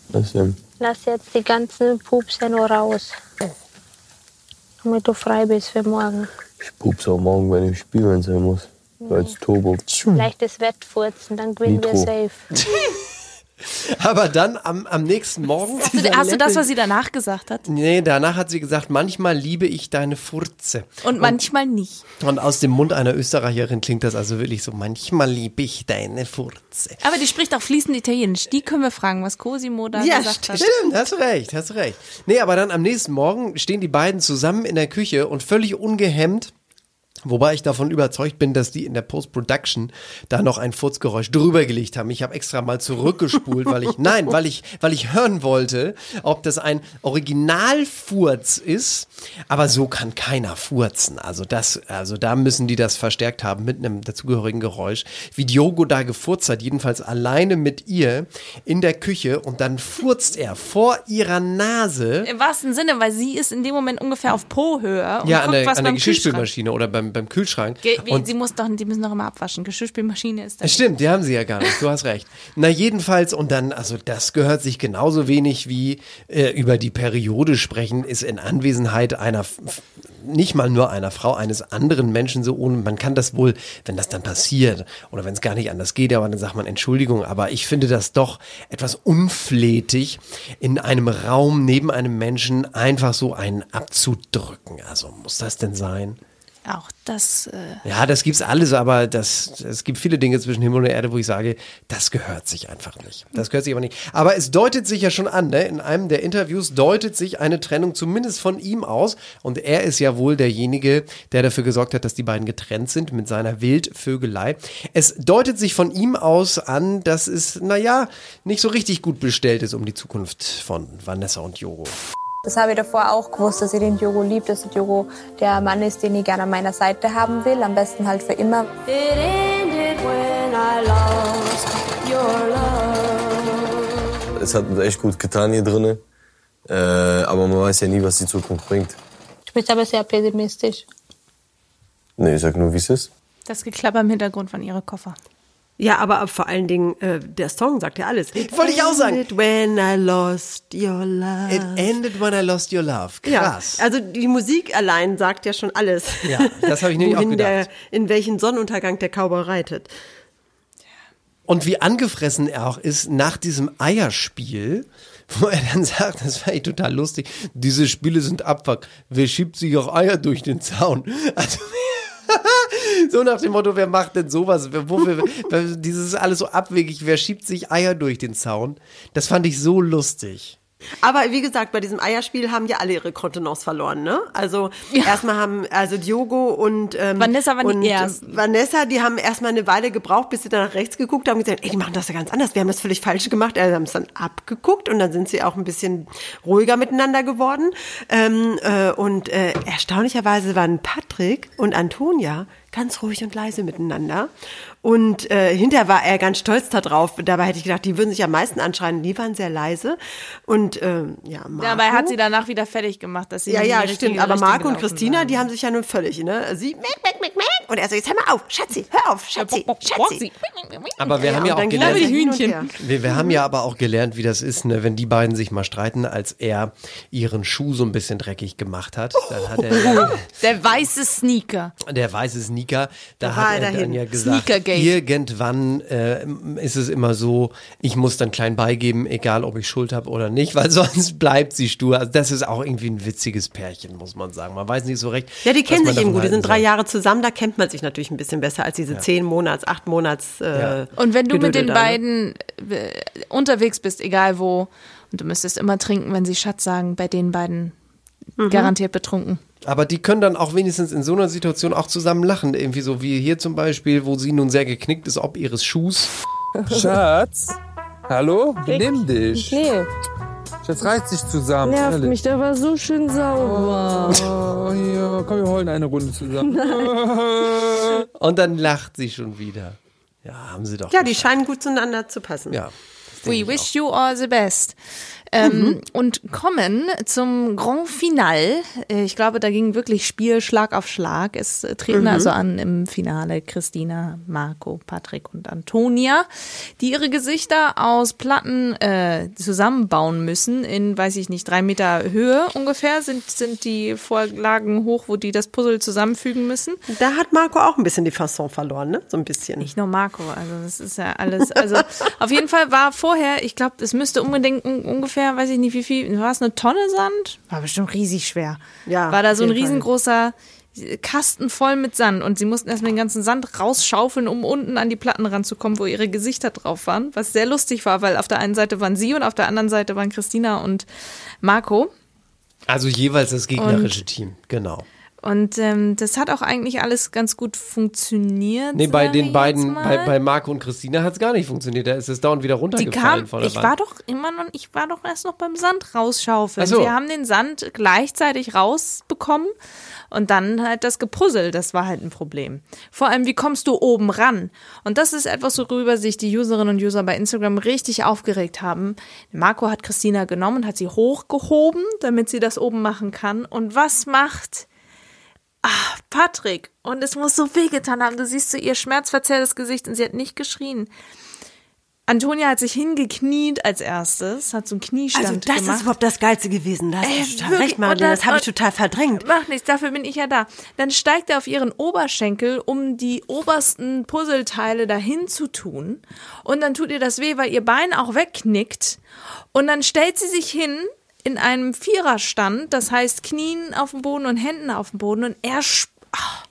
Speaker 8: Was denn?
Speaker 1: lass jetzt die ganzen Pupse nur raus. Damit du frei bist für morgen.
Speaker 8: Ich pups auch morgen bei dem Spiel, wenn es sein muss. Als Turbo.
Speaker 1: Leichtes Wettfurzen, dann gewinnen wir safe.
Speaker 4: Aber dann am, am nächsten Morgen.
Speaker 2: Hast du, hast du das, was sie danach gesagt hat?
Speaker 4: Nee, danach hat sie gesagt, manchmal liebe ich deine Furze.
Speaker 2: Und manchmal nicht.
Speaker 4: Und aus dem Mund einer Österreicherin klingt das also wirklich so, manchmal liebe ich deine Furze.
Speaker 2: Aber die spricht auch fließend Italienisch. Die können wir fragen, was Cosimo da
Speaker 4: Ja,
Speaker 2: gesagt hat.
Speaker 4: stimmt, hast du recht, hast du recht. Nee, aber dann am nächsten Morgen stehen die beiden zusammen in der Küche und völlig ungehemmt Wobei ich davon überzeugt bin, dass die in der Post-Production da noch ein Furzgeräusch drüber gelegt haben. Ich habe extra mal zurückgespult, weil ich, nein, weil ich, weil ich hören wollte, ob das ein Originalfurz ist. Aber so kann keiner furzen. Also das, also da müssen die das verstärkt haben mit einem dazugehörigen Geräusch. Wie Diogo da gefurzt hat, jedenfalls alleine mit ihr in der Küche und dann furzt er vor ihrer Nase.
Speaker 2: Im wahrsten Sinne, weil sie ist in dem Moment ungefähr auf Po-Höhe und
Speaker 4: Ja, an der, an der. Geschirrspülmaschine oder beim, beim Kühlschrank.
Speaker 2: Ge
Speaker 4: Und
Speaker 2: sie muss doch, die müssen doch immer abwaschen. Geschirrspülmaschine ist da.
Speaker 4: Stimmt, die haben sie ja gar nicht. Du hast recht. Na jedenfalls und dann, also das gehört sich genauso wenig wie äh, über die Periode sprechen, ist in Anwesenheit einer, nicht mal nur einer Frau, eines anderen Menschen so ohne. Man kann das wohl, wenn das dann passiert oder wenn es gar nicht anders geht, aber dann sagt man Entschuldigung. Aber ich finde das doch etwas unflätig, in einem Raum neben einem Menschen einfach so einen abzudrücken. Also muss das denn sein?
Speaker 2: Auch das. Äh,
Speaker 4: Ja, das gibt's alles, aber das, es gibt viele Dinge zwischen Himmel und Erde, wo ich sage, das gehört sich einfach nicht. Das gehört sich aber nicht. Aber es deutet sich ja schon an, ne? in einem der Interviews deutet sich eine Trennung zumindest von ihm aus. Und er ist ja wohl derjenige, der dafür gesorgt hat, dass die beiden getrennt sind mit seiner Wildvögelei. Es deutet sich von ihm aus an, dass es, naja, nicht so richtig gut bestellt ist um die Zukunft von Vanessa und Jogo.
Speaker 10: Das habe ich davor auch gewusst, dass ich den Jogo liebe, dass der Jogo der Mann ist, den ich gerne an meiner Seite haben will, am besten halt für immer.
Speaker 11: It ended when I lost your love.
Speaker 8: Es hat uns echt gut getan hier drinnen. Äh, aber man weiß ja nie, was die Zukunft bringt.
Speaker 1: Du bist aber sehr pessimistisch.
Speaker 8: Nee, ich sag nur, wie es ist.
Speaker 2: das Geklapper im Hintergrund von ihre Koffer.
Speaker 3: Ja, aber vor allen Dingen, äh, der Song sagt ja alles. It
Speaker 4: Wollte ich auch sagen.
Speaker 3: ended When I lost your love.
Speaker 4: It ended when I lost your love. Krass.
Speaker 3: Ja, also die Musik allein sagt ja schon alles.
Speaker 4: Ja, das habe ich nämlich auch gedacht.
Speaker 3: Der, in welchen Sonnenuntergang der Cowboy reitet.
Speaker 4: Und wie angefressen er auch ist nach diesem Eierspiel, wo er dann sagt, das war echt total lustig, diese Spiele sind Abfuck. Wer schiebt sich auch Eier durch den Zaun? Also, So nach dem Motto, wer macht denn sowas? Wer- Wofür, wer- dieses ist alles so abwegig, wer schiebt sich Eier durch den Zaun? Das fand ich so lustig.
Speaker 3: Aber wie gesagt, bei diesem Eierspiel haben ja alle ihre Kontenance verloren, ne? Also erstmal haben, also Diogo und ähm,
Speaker 2: Vanessa waren die
Speaker 3: und,
Speaker 2: Ersten.
Speaker 3: äh, Vanessa, die haben erstmal eine Weile gebraucht, bis sie dann nach rechts geguckt haben und gesagt, ey, die machen das ja ganz anders. Wir haben das völlig falsch gemacht. Also haben es dann abgeguckt und dann sind sie auch ein bisschen ruhiger miteinander geworden. Ähm, äh, und äh, erstaunlicherweise waren Patrick und Antonia ganz ruhig und leise miteinander. Und äh, hinterher war er ganz stolz darauf. Dabei hätte ich gedacht, die würden sich am meisten anschreien. Die waren sehr leise. Und ähm, ja, Marco.
Speaker 2: Dabei hat sie danach wieder fertig gemacht, dass sie
Speaker 3: Ja, ja,
Speaker 2: die
Speaker 3: stimmt. Aber Marco und Christina,
Speaker 2: waren.
Speaker 3: die haben sich ja nun völlig, ne? Sie, meck, meck, meck, meck. Und er so, jetzt hör mal auf, Schatzi, hör auf, Schatzi, Schatzi.
Speaker 4: Aber wir
Speaker 3: Ja,
Speaker 4: haben ja auch gelernt,
Speaker 3: und her.
Speaker 4: wir, wir haben ja aber auch gelernt, wie das ist, ne, wenn die beiden sich mal streiten, als er ihren Schuh so ein bisschen dreckig gemacht hat. Dann hat er
Speaker 2: Der weiße Sneaker.
Speaker 4: der weiße Sneaker, da
Speaker 2: Da
Speaker 4: hat
Speaker 2: er
Speaker 4: er
Speaker 2: dahin.
Speaker 4: dann ja gesagt,
Speaker 2: Sneakergate.
Speaker 4: Irgendwann äh, ist es immer so, ich muss dann klein beigeben, egal ob ich Schuld habe oder nicht, weil sonst bleibt sie stur. Also das ist auch irgendwie ein witziges Pärchen, muss man sagen. Man weiß nicht so recht.
Speaker 3: Ja, die kennen sich eben gut. Die sind drei. Jahre zusammen, da kennt man sich natürlich ein bisschen besser als diese
Speaker 4: Ja.
Speaker 3: zehn Monats, acht Monats. Äh,
Speaker 2: Und wenn du mit den beiden äh, unterwegs bist, egal wo, und du müsstest immer trinken, wenn sie Schatz sagen, bei den beiden
Speaker 3: Mhm.
Speaker 2: garantiert betrunken.
Speaker 4: Aber die können dann auch wenigstens in so einer Situation auch zusammen lachen. Irgendwie so wie hier zum Beispiel, wo sie nun sehr geknickt ist, ob ihres Schuhs.
Speaker 12: Schatz, hallo? Benimm dich.
Speaker 13: Nee,
Speaker 12: Schatz, reiß dich zusammen.
Speaker 13: nervt
Speaker 12: ehrlich.
Speaker 13: mich, der war so schön sauber.
Speaker 12: Oh, ja, komm, wir holen eine Runde zusammen.
Speaker 4: Und dann lacht sie schon wieder. Ja, haben sie doch.
Speaker 3: Ja, die scheinen gut zueinander zu passen.
Speaker 4: Ja.
Speaker 2: We wish you all the best. Ähm, Und kommen zum Grand Finale. Äh, Ich glaube, da ging wirklich Spiel Schlag auf Schlag. Es treten
Speaker 14: Mhm.
Speaker 2: also an im Finale Christina, Marco, Patrick und Antonia, die ihre Gesichter aus Platten äh, zusammenbauen müssen in, weiß ich nicht, drei Meter Höhe ungefähr sind, sind die Vorlagen hoch, wo die das Puzzle zusammenfügen müssen.
Speaker 3: Da hat Marco auch ein bisschen die Fasson verloren, ne? So ein bisschen.
Speaker 2: Nicht nur Marco, also das ist ja alles. Also auf jeden Fall war vorher, ich glaube, es müsste unbedingt un- ungefähr, weiß ich nicht wie viel, war es eine Tonne Sand? War bestimmt riesig schwer.
Speaker 3: Ja,
Speaker 2: War da so ein riesengroßer Kasten voll mit Sand und sie mussten erstmal den ganzen Sand rausschaufeln, um unten an die Platten ranzukommen, wo ihre Gesichter drauf waren, was sehr lustig war, weil auf der einen Seite waren sie und auf der anderen Seite waren Christina und Marco.
Speaker 4: Also jeweils das gegnerische Team, genau.
Speaker 2: Und ähm, das hat auch eigentlich alles ganz gut funktioniert.
Speaker 4: Nee, bei den beiden, bei, bei Marco und Christina hat es gar nicht funktioniert. Da ist es dauernd wieder
Speaker 2: Die
Speaker 4: runtergefallen
Speaker 2: kam,
Speaker 4: von der
Speaker 2: ich
Speaker 4: Wand.
Speaker 2: war doch immer noch, ich war doch erst noch beim Sand rausschaufeln.
Speaker 4: So.
Speaker 2: Wir haben den Sand gleichzeitig rausbekommen und dann halt das gepuzzelt. Das war halt ein Problem. Vor allem, wie kommst du oben ran? Und das ist etwas, worüber sich die Userinnen und User bei Instagram richtig aufgeregt haben. Marco hat Christina genommen und hat sie hochgehoben, damit sie das oben machen kann. Und was macht Ah, Patrick, und es muss so wehgetan haben. Du siehst so ihr schmerzverzerrtes Gesicht und sie hat nicht geschrien. Antonia hat sich hingekniet als erstes, hat so einen Kniestand
Speaker 3: Also das
Speaker 2: gemacht.
Speaker 3: ist überhaupt das Geilste gewesen. Da hast
Speaker 2: Ey,
Speaker 3: du
Speaker 2: wirklich.
Speaker 3: recht, Marlene.
Speaker 2: Und
Speaker 3: Das habe ich total verdrängt.
Speaker 2: Macht nichts, dafür bin ich ja da. Dann steigt er auf ihren Oberschenkel, um die obersten Puzzleteile dahin zu tun. Und dann tut ihr das weh, weil ihr Bein auch wegknickt. Und dann stellt sie sich hin in einem Viererstand, das heißt Knien auf dem Boden und Händen auf dem Boden. Und er, ah,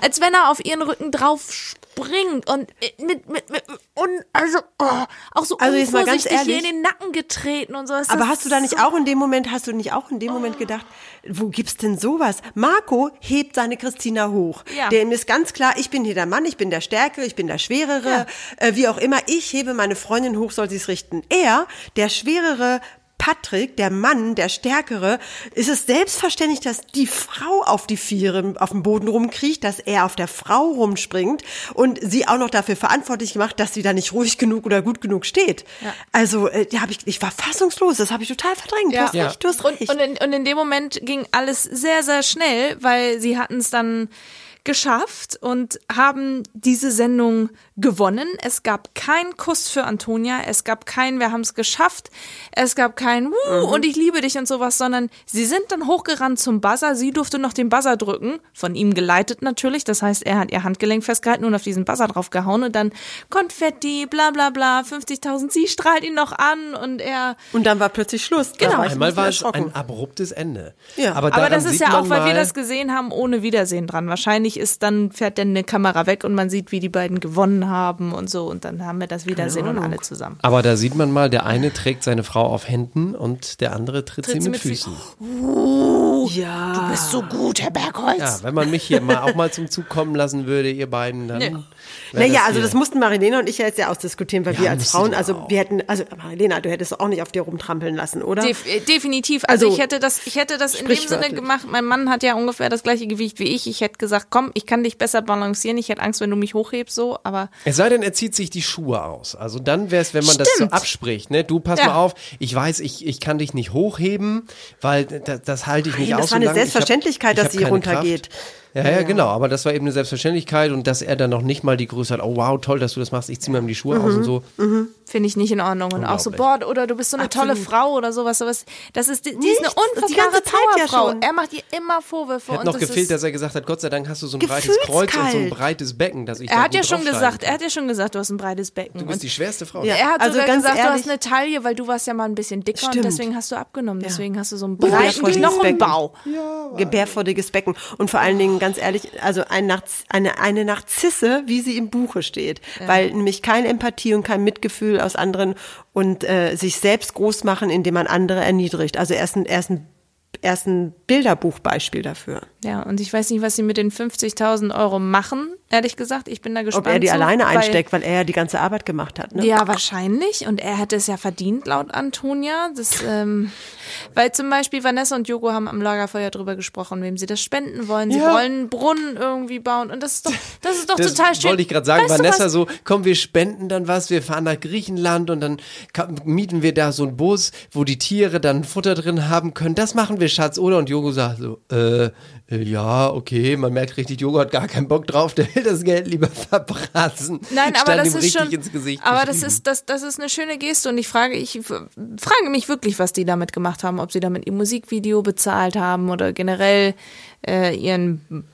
Speaker 2: als wenn er auf ihren Rücken drauf springt und äh, mit, mit, mit und also oh, auch so
Speaker 3: Also jetzt mal ganz
Speaker 2: unvorsichtig hier in
Speaker 3: ehrlich.
Speaker 2: den Nacken getreten und so. Es
Speaker 3: Aber hast du da nicht
Speaker 2: so
Speaker 3: auch in dem Moment, hast du nicht auch in dem Moment gedacht, wo gibt's denn sowas? Marco hebt seine Christina hoch.
Speaker 2: Ja.
Speaker 3: Dem ist ganz klar, ich bin hier der Mann, ich bin der Stärkere, ich bin der Schwerere, äh, wie auch immer. Ich hebe meine Freundin hoch, soll sie es richten. Er, der Schwerere, Patrick, der Mann, der Stärkere, ist es selbstverständlich, dass die Frau auf die Viere auf dem Boden rumkriecht, dass er auf der Frau rumspringt und sie auch noch dafür verantwortlich gemacht, dass sie da nicht ruhig genug oder gut genug steht.
Speaker 2: Ja.
Speaker 3: Also, äh, da hab ich, ich war fassungslos, das habe ich total verdrängt. Du hast recht, du hast
Speaker 2: und, und, in, und in dem Moment ging alles sehr, sehr schnell, weil sie hatten es dann geschafft und haben diese Sendung gewonnen. Es gab keinen Kuss für Antonia, es gab keinen, wir haben es geschafft, es gab kein Wuh
Speaker 3: Mhm.
Speaker 2: und ich liebe dich und sowas, sondern sie sind dann hochgerannt zum Buzzer, sie durfte noch den Buzzer drücken, von ihm geleitet natürlich, das heißt, er hat ihr Handgelenk festgehalten und auf diesen Buzzer drauf gehauen und dann Konfetti, bla bla bla, 50.000, sie strahlt ihn noch an und er
Speaker 3: Und dann war plötzlich Schluss.
Speaker 2: Genau.
Speaker 3: Ich
Speaker 4: Einmal
Speaker 3: ein
Speaker 4: war es ein abruptes Ende.
Speaker 3: Ja.
Speaker 4: Aber,
Speaker 2: Aber das ist ja auch, weil wir das gesehen haben, ohne Wiedersehen dran. Wahrscheinlich wahrscheinlich ist dann, fährt dann eine Kamera weg und man sieht, wie die beiden gewonnen haben und so. Und dann haben wir das Wiedersehen und alle zusammen.
Speaker 4: Aber da sieht man mal, der eine trägt seine Frau auf Händen und der andere tritt,
Speaker 2: Tritt
Speaker 4: sie
Speaker 2: sie
Speaker 4: mit,
Speaker 2: mit
Speaker 4: Füßen.
Speaker 2: Uh, ja. Du bist so gut, Herr Bergholz.
Speaker 4: Ja, wenn man mich hier mal auch mal zum Zug kommen lassen würde, ihr beiden, dann.
Speaker 2: Nee.
Speaker 3: Naja, also
Speaker 4: hier-
Speaker 3: das mussten Marilena und ich ja jetzt ja ausdiskutieren, weil
Speaker 4: Ja,
Speaker 3: wir als Frauen, also wir hätten, also Marilena, du hättest auch nicht auf dir rumtrampeln lassen, oder?
Speaker 2: Def äh, definitiv. Also,
Speaker 3: Also,
Speaker 2: ich hätte das, ich hätte das in dem Sinne gemacht. Mein Mann hat ja ungefähr das gleiche Gewicht wie ich. Ich hätte gesagt, komm, ich kann dich besser balancieren. Ich hätte Angst, wenn du mich hochhebst, so. Aber
Speaker 4: Es sei denn, er zieht sich die Schuhe aus. Also dann wäre es, wenn man das so
Speaker 2: Stimmt.
Speaker 4: abspricht, ne? Du pass
Speaker 2: Ja.
Speaker 4: mal auf, ich weiß, ich, ich kann dich nicht hochheben, weil das, das halte ich nicht Aus.
Speaker 3: das war eine
Speaker 4: lange. Ich hab-
Speaker 3: Selbstverständlichkeit,
Speaker 4: ich
Speaker 3: dass sie runtergeht.
Speaker 4: Kraft. Ja, ja, genau, aber das war eben eine Selbstverständlichkeit und dass er dann noch nicht mal die Größe hat, oh wow, toll, dass du das machst, ich zieh mir die Schuhe aus und so.
Speaker 2: Finde ich nicht in Ordnung. Und auch so, boah, oder du bist so eine tolle Frau oder sowas, sowas. Das ist, die, die ist eine unfassbare
Speaker 3: ganze Zeit ja
Speaker 2: Powerfrau.
Speaker 3: schon.
Speaker 2: er macht ihr immer Vorwürfe.
Speaker 4: Hat
Speaker 2: und
Speaker 4: noch
Speaker 2: das
Speaker 4: gefehlt,
Speaker 2: ist,
Speaker 4: dass er gesagt hat, Gott sei Dank hast du so ein breites Kreuz und so ein breites Becken, dass ich
Speaker 2: er
Speaker 4: da
Speaker 2: hat ja schon gesagt,
Speaker 4: kann.
Speaker 2: er hat ja schon gesagt, du hast ein breites Becken.
Speaker 4: Du bist
Speaker 2: Und
Speaker 4: die schwerste Frau.
Speaker 3: Ja.
Speaker 2: er hat
Speaker 3: Also
Speaker 2: sogar
Speaker 3: ganz
Speaker 2: gesagt, du
Speaker 3: ehrlich-
Speaker 2: hast eine Taille, weil du warst ja mal ein bisschen dicker und
Speaker 3: Stimmt.
Speaker 2: deswegen hast du abgenommen. Deswegen hast du so
Speaker 3: Ja,
Speaker 2: breiten
Speaker 3: vor dieses Becken.
Speaker 2: Knochenbau.
Speaker 3: Gebärfreudiges Becken. Und vor allen Dingen, ganz ehrlich, also ein Narz eine, eine Narzisse, wie sie im Buche steht. Weil nämlich keine Empathie und kein Mitgefühl aus anderen und äh, sich selbst groß machen, indem man andere erniedrigt. Also er ist ein, er ist ein, er ist ein Bilderbuchbeispiel dafür.
Speaker 2: Ja, und ich weiß nicht, was sie mit den 50.000 Euro machen, ehrlich gesagt. Ich bin da gespannt.
Speaker 3: Ob er die
Speaker 2: zu,
Speaker 3: alleine
Speaker 2: weil-
Speaker 3: einsteckt, weil er ja die ganze Arbeit gemacht hat. Ne?
Speaker 2: Ja, wahrscheinlich. Und er hätte es ja verdient, laut Antonia. Das, ähm, weil zum Beispiel Vanessa und Jogo haben am Lagerfeuer drüber gesprochen, wem sie das spenden wollen. Sie
Speaker 4: Ja.
Speaker 2: wollen einen Brunnen irgendwie bauen. Und das ist doch, das ist doch
Speaker 4: Das
Speaker 2: total schön.
Speaker 4: wollte ich gerade sagen,
Speaker 2: Weißt
Speaker 4: Vanessa so, komm, wir spenden dann was, wir fahren nach Griechenland und dann mieten wir da so einen Bus, wo die Tiere dann Futter drin haben können. Das machen wir, Schatz, oder? Und Jogo sagt so, äh, ja, okay, man merkt richtig, Jogo hat gar keinen Bock drauf, der will das Geld lieber verbraten.
Speaker 2: Nein, aber
Speaker 4: Stand
Speaker 2: das
Speaker 4: ihm
Speaker 2: ist
Speaker 4: richtig
Speaker 2: schon.
Speaker 4: ins Gesicht
Speaker 2: aber das ist, das, das ist eine schöne Geste und ich frage, ich frage mich wirklich, was die damit gemacht haben, ob sie damit ihr Musikvideo bezahlt haben oder generell äh, ihren,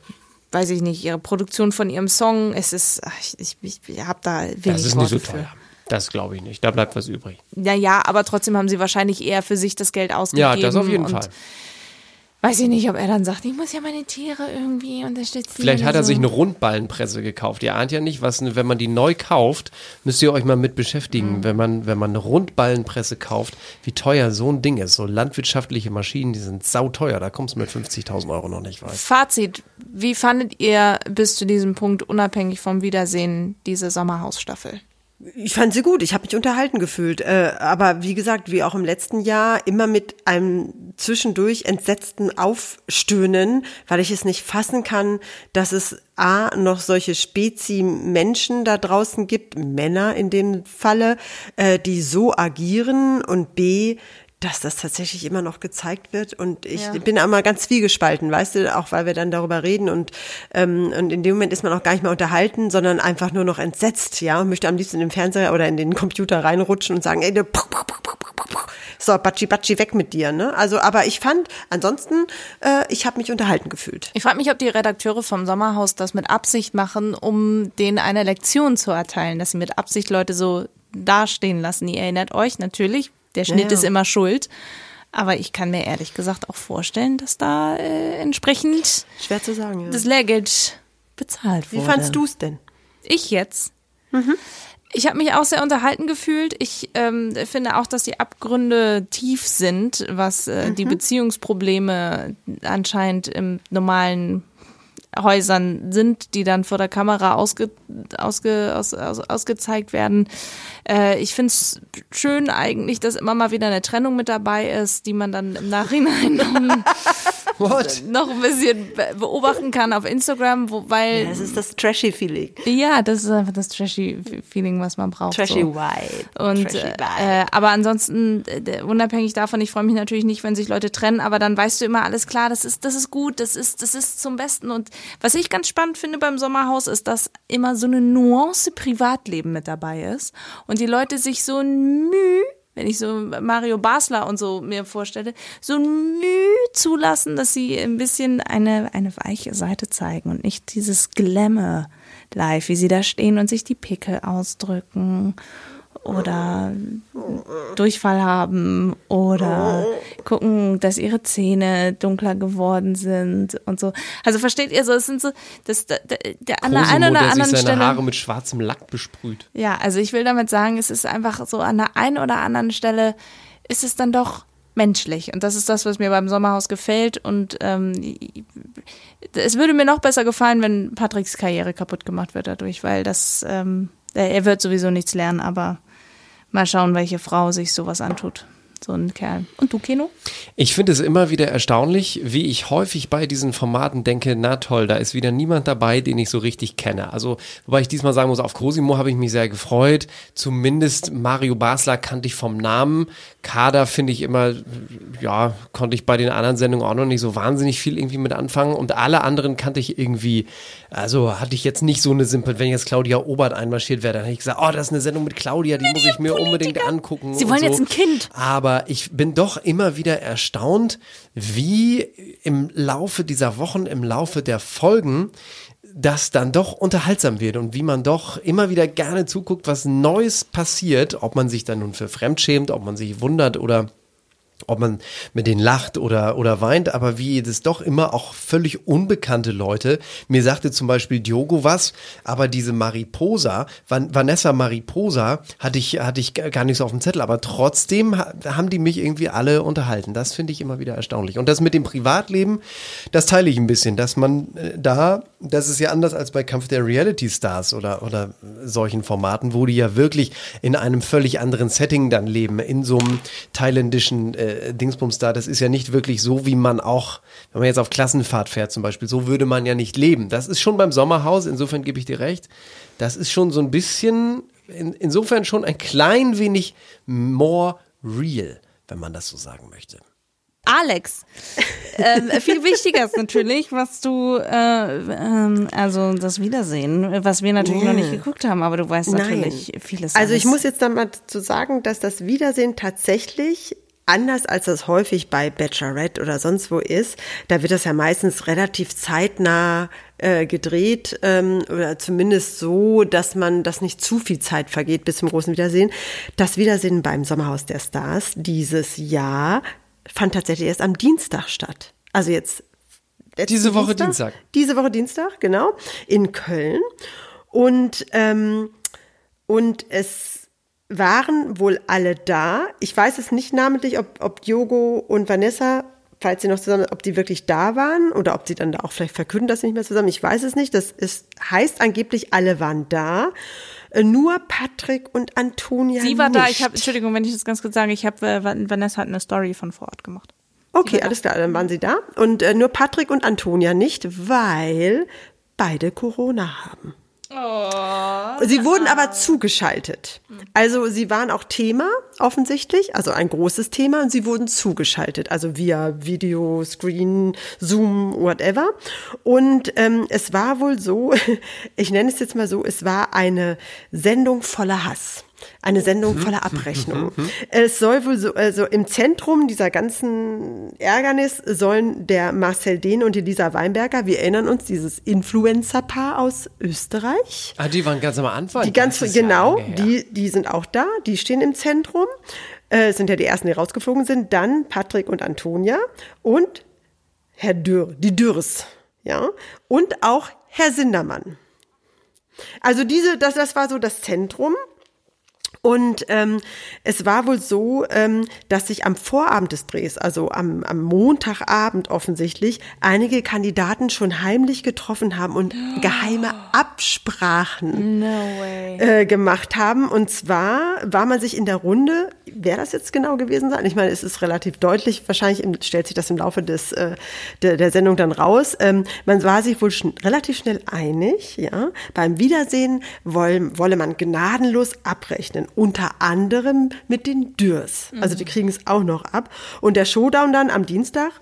Speaker 2: weiß ich nicht, ihre Produktion von ihrem Song. Es ist, ach, ich, ich, ich habe da wenig
Speaker 4: Das ist nicht
Speaker 2: Worte
Speaker 4: so
Speaker 2: für.
Speaker 4: teuer. Das glaube ich nicht. Da bleibt was übrig.
Speaker 2: Naja, aber trotzdem haben sie wahrscheinlich eher für sich das Geld ausgegeben.
Speaker 4: Ja, das auf jeden
Speaker 2: und
Speaker 4: Fall.
Speaker 2: Weiß ich nicht, ob er dann sagt, ich muss ja meine Tiere irgendwie unterstützen.
Speaker 4: Vielleicht hat er
Speaker 2: so.
Speaker 4: sich eine Rundballenpresse gekauft. Ihr ahnt ja nicht, was, wenn man die neu kauft, müsst ihr euch mal mit
Speaker 2: Mhm.
Speaker 4: beschäftigen. Wenn man, wenn man eine Rundballenpresse kauft, wie teuer so ein Ding ist. So landwirtschaftliche Maschinen, die sind sauteuer. Da kommst du mit 50.000 Euro noch nicht weit.
Speaker 2: Fazit, wie fandet ihr bis zu diesem Punkt unabhängig vom Wiedersehen diese Sommerhausstaffel?
Speaker 3: Ich fand sie gut, ich habe mich unterhalten gefühlt. Äh, aber wie gesagt, wie auch im letzten Jahr, immer mit einem zwischendurch entsetzten Aufstöhnen, weil ich es nicht fassen kann, dass es A, noch solche Spezi-Menschen da draußen gibt, Männer in dem Falle, äh, die so agieren und B, dass das tatsächlich immer noch gezeigt wird und ich
Speaker 2: Ja.
Speaker 3: bin einmal ganz zwiegespalten, weißt du, auch weil wir dann darüber reden und ähm, und in dem Moment ist man auch gar nicht mehr unterhalten, sondern einfach nur noch entsetzt, ja, und möchte am liebsten in den Fernseher oder in den Computer reinrutschen und sagen, ey, du, puh, puh, puh, puh, puh, puh. so, batschi, batschi, weg mit dir, ne? Also, aber ich fand, ansonsten, äh, ich habe mich unterhalten gefühlt.
Speaker 2: Ich frage mich, ob die Redakteure vom Sommerhaus das mit Absicht machen, um denen eine Lektion zu erteilen, dass sie mit Absicht Leute so dastehen lassen. Ihr erinnert euch natürlich, der Schnitt
Speaker 3: Ja.
Speaker 2: ist immer schuld. Aber ich kann mir ehrlich gesagt auch vorstellen, dass da äh, entsprechend
Speaker 3: Schwer zu sagen,
Speaker 2: das Lehrgeld bezahlt
Speaker 3: Wie
Speaker 2: wurde.
Speaker 3: fandst du es denn?
Speaker 2: Ich jetzt. Ich habe mich auch sehr unterhalten gefühlt. Ich ähm, finde auch, dass die Abgründe tief sind, was äh, die Beziehungsprobleme anscheinend im normalen Häusern sind, die dann vor der Kamera ausge, ausge, aus, aus, ausgezeigt werden. Äh, ich finde es schön eigentlich, dass immer mal wieder eine Trennung mit dabei ist, die man dann im Nachhinein noch, noch ein bisschen be- beobachten kann auf Instagram, wo, weil
Speaker 3: Ja, das ist das trashy Feeling.
Speaker 2: ja, das ist einfach das trashy Feeling, was man braucht.
Speaker 3: Trashy
Speaker 2: so.
Speaker 3: Vibe.
Speaker 2: Und
Speaker 3: Trashy
Speaker 2: äh, aber ansonsten äh, unabhängig davon, ich freue mich natürlich nicht, wenn sich Leute trennen, aber dann weißt du immer alles klar, das ist das ist gut, das ist das ist zum Besten und was ich ganz spannend finde beim Sommerhaus ist, dass immer so eine Nuance Privatleben mit dabei ist und die Leute sich so ein Mühe wenn ich so Mario Basler und so mir vorstelle, so ein Mühe zulassen, dass sie ein bisschen eine, eine weiche Seite zeigen und nicht dieses Glamour live, wie sie da stehen und sich die Pickel ausdrücken oder Durchfall haben oder gucken, dass ihre Zähne dunkler geworden sind und so. Also versteht ihr so, es sind so, das, der, der an der einen oder
Speaker 4: der sich
Speaker 2: anderen
Speaker 4: seine
Speaker 2: Stelle.
Speaker 4: Haare mit schwarzem Lack besprüht.
Speaker 2: Ja, also ich will damit sagen, es ist einfach so an der einen oder anderen Stelle ist es dann doch menschlich. Und das ist das, was mir beim Sommerhaus gefällt. Und ähm, es würde mir noch besser gefallen, wenn Patricks Karriere kaputt gemacht wird dadurch, weil das, ähm, er wird sowieso nichts lernen, aber mal schauen, welche Frau sich sowas antut. So ein Kerl. Und du, Keno?
Speaker 4: Ich finde es immer wieder erstaunlich, wie ich häufig bei diesen Formaten denke, na toll, da ist wieder niemand dabei, den ich so richtig kenne. Also, wobei ich diesmal sagen muss, auf Cosimo habe ich mich sehr gefreut. Zumindest Mario Basler kannte ich vom Namen. Kader finde ich immer, ja, konnte ich bei den anderen Sendungen auch noch nicht so wahnsinnig viel irgendwie mit anfangen. Und alle anderen kannte ich irgendwie, also hatte ich jetzt nicht so eine Simple, wenn jetzt Claudia Obert einmarschiert wäre, dann hätte ich gesagt, oh, das ist eine Sendung mit Claudia, die muss ich mir unbedingt angucken.
Speaker 2: Sie wollen
Speaker 4: so.
Speaker 2: jetzt ein Kind.
Speaker 4: Aber ich bin doch immer wieder erstaunt, wie im Laufe dieser Wochen, im Laufe der Folgen, das dann doch unterhaltsam wird und wie man doch immer wieder gerne zuguckt, was Neues passiert, ob man sich dann nun für fremd schämt, ob man sich wundert oder ob man mit denen lacht oder, oder weint, aber wie das doch immer auch völlig unbekannte Leute, mir sagte zum Beispiel Diogo was, aber diese Mariposa, Van, Vanessa Mariposa hatte ich, hatte ich gar nicht so auf dem Zettel, aber trotzdem ha- haben die mich irgendwie alle unterhalten. Das finde ich immer wieder erstaunlich. Und das mit dem Privatleben, das teile ich ein bisschen, dass man äh, da, das ist ja anders als bei Kampf der Reality Stars oder, oder solchen Formaten, wo die ja wirklich in einem völlig anderen Setting dann leben, in so einem thailändischen äh, Dingsbums da. Das ist ja nicht wirklich so, wie man auch, wenn man jetzt auf Klassenfahrt fährt zum Beispiel, so würde man ja nicht leben. Das ist schon beim Sommerhaus, insofern gebe ich dir recht. Das ist schon so ein bisschen, in, insofern schon ein klein wenig more real, wenn man das so sagen möchte.
Speaker 2: Alex. ähm, viel wichtiger ist natürlich, was du, äh, ähm, also das Wiedersehen, was wir natürlich noch nicht geguckt haben, aber du weißt natürlich vieles.
Speaker 3: Also ich muss jetzt dann mal dazu sagen, dass das Wiedersehen tatsächlich anders als das häufig bei Bachelorette oder sonst wo ist, da wird das ja meistens relativ zeitnah äh, gedreht ähm, oder zumindest so, dass man, dass nicht zu viel Zeit vergeht bis zum großen Wiedersehen. Das Wiedersehen beim Sommerhaus der Stars dieses Jahr fand tatsächlich erst am Dienstag statt. Also jetzt
Speaker 4: Diese Woche Dienstag.
Speaker 3: Diese Woche Dienstag, genau, in Köln. Und, ähm, und es waren wohl alle da. Ich weiß es nicht namentlich, ob, ob Diogo und Vanessa, falls sie noch zusammen, ob die wirklich da waren oder ob sie dann da auch vielleicht verkünden das nicht mehr zusammen. Ich weiß es nicht. Das ist, heißt angeblich, alle waren da. Äh, Nur Patrick und Antonia
Speaker 2: Sie war
Speaker 3: nicht.
Speaker 2: da, ich habe, Entschuldigung, wenn ich das ganz kurz sage, ich habe, äh, Vanessa hat eine Story von vor Ort gemacht.
Speaker 3: Okay, alles klar, dann waren sie da. Und äh, nur Patrick und Antonia nicht, weil beide Corona haben. Sie wurden aber zugeschaltet. Also sie waren auch Thema, offensichtlich, also ein großes Thema, und sie wurden zugeschaltet, also via Video, Screen, Zoom, whatever. Und ähm, es war wohl so, ich nenne es jetzt mal so, es war eine Sendung voller Hass. Eine Sendung voller Abrechnung. Es soll wohl so, also im Zentrum dieser ganzen Ärgernis sollen der Marcel Dehn und die Lisa Weinberger, wir erinnern uns, dieses Influencer-Paar aus Österreich.
Speaker 4: Ah, die waren ganz am Anfang.
Speaker 3: Die ganz,
Speaker 4: ja
Speaker 3: genau, die, die sind auch da, die stehen im Zentrum. Äh, sind ja die ersten, die rausgeflogen sind. Dann Patrick und Antonia und Herr Dürr, die Dürrs, ja. Und auch Herr Sindermann. Also diese, das, das war so das Zentrum. Und ähm, es war wohl so, ähm, dass sich am Vorabend des Drehs, also am, am Montagabend offensichtlich, einige Kandidaten schon heimlich getroffen haben und geheime Absprachen äh, gemacht haben. Und zwar war man sich in der Runde, wer das jetzt genau gewesen sein? Ich meine, es ist relativ deutlich, wahrscheinlich stellt sich das im Laufe des, äh, der, der Sendung dann raus. Ähm, man war sich wohl schn relativ schnell einig, ja. Beim Wiedersehen woll, wolle man gnadenlos abrechnen, unter anderem mit den Dürrs. Also die kriegen es auch noch ab. Und der Showdown dann am Dienstag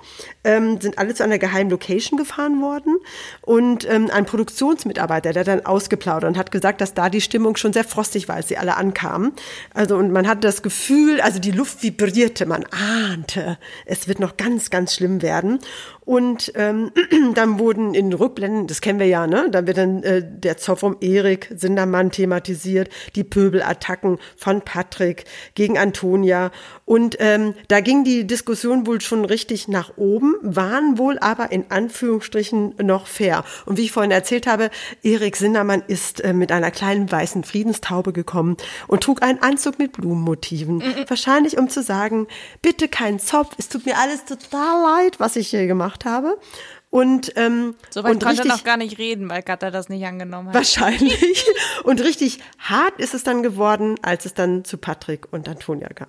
Speaker 3: ähm, sind alle zu einer geheimen Location gefahren worden und ähm, ein Produktionsmitarbeiter, der dann ausgeplaudert und hat gesagt, dass da die Stimmung schon sehr frostig war, als sie alle ankamen. Also und man hatte das Gefühl, also die Luft vibrierte, man ahnte, es wird noch ganz, ganz schlimm werden. Und ähm, dann wurden in den Rückblenden, das kennen wir ja, ne? Da wird dann äh, der Zoff um Erik Sindermann thematisiert, die Pöbelattacken von Patrick gegen Antonia. Und ähm, da ging die Diskussion wohl schon richtig nach oben, waren wohl aber in Anführungsstrichen noch fair. Und wie ich vorhin erzählt habe, Erik Sindermann ist äh, mit einer kleinen weißen Friedenstaube gekommen und trug einen Anzug mit Blumenmotiven. Wahrscheinlich um zu sagen, bitte keinen Zopf, es tut mir alles total leid, was ich hier gemacht habe. Und, ähm,
Speaker 2: Soweit
Speaker 3: und
Speaker 2: konnte
Speaker 3: richtig,
Speaker 2: noch gar nicht reden, weil Katha das nicht angenommen hat.
Speaker 3: Wahrscheinlich. Und richtig hart ist es dann geworden, als es dann zu Patrick und Antonia kam.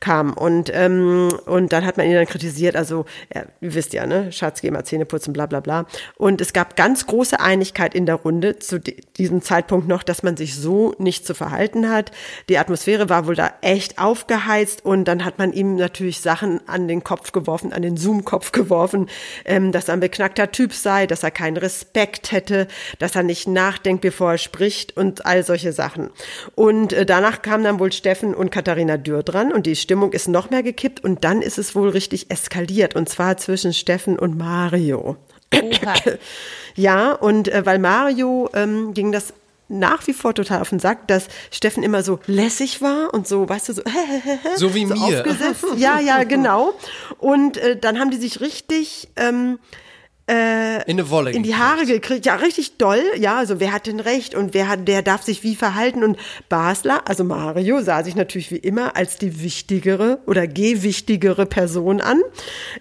Speaker 3: kam. Und, ähm, und dann hat man ihn dann kritisiert, also ja, ihr wisst ja, ne, Schatz, geh mal Zähne putzen, bla bla bla. Und es gab ganz große Einigkeit in der Runde zu di- diesem Zeitpunkt noch, dass man sich so nicht zu verhalten hat. Die Atmosphäre war wohl da echt aufgeheizt und dann hat man ihm natürlich Sachen an den Kopf geworfen, an den Zoom-Kopf geworfen, ähm, dass ein beknackter Typ sei, dass er keinen Respekt hätte, dass er nicht nachdenkt, bevor er spricht und all solche Sachen. Und äh, danach kamen dann wohl Steffen und Katharina Dürr dran und die Stimmung ist noch mehr gekippt und dann ist es wohl richtig eskaliert und zwar zwischen Steffen und Mario. ja, und äh, weil Mario ähm, ging das nach wie vor total auf den Sack, dass Steffen immer so lässig war und so, weißt du, so,
Speaker 4: So wie mir.
Speaker 3: aufgesetzt. Ja, ja, genau. Und äh, dann haben die sich richtig ähm, äh,
Speaker 4: In eine Wolle
Speaker 3: in die Haare gekriegt. Ja, richtig doll. Ja, also wer hat denn recht und wer hat, der darf sich wie verhalten. Und Basler, also Mario, sah sich natürlich wie immer als die wichtigere oder gewichtigere Person an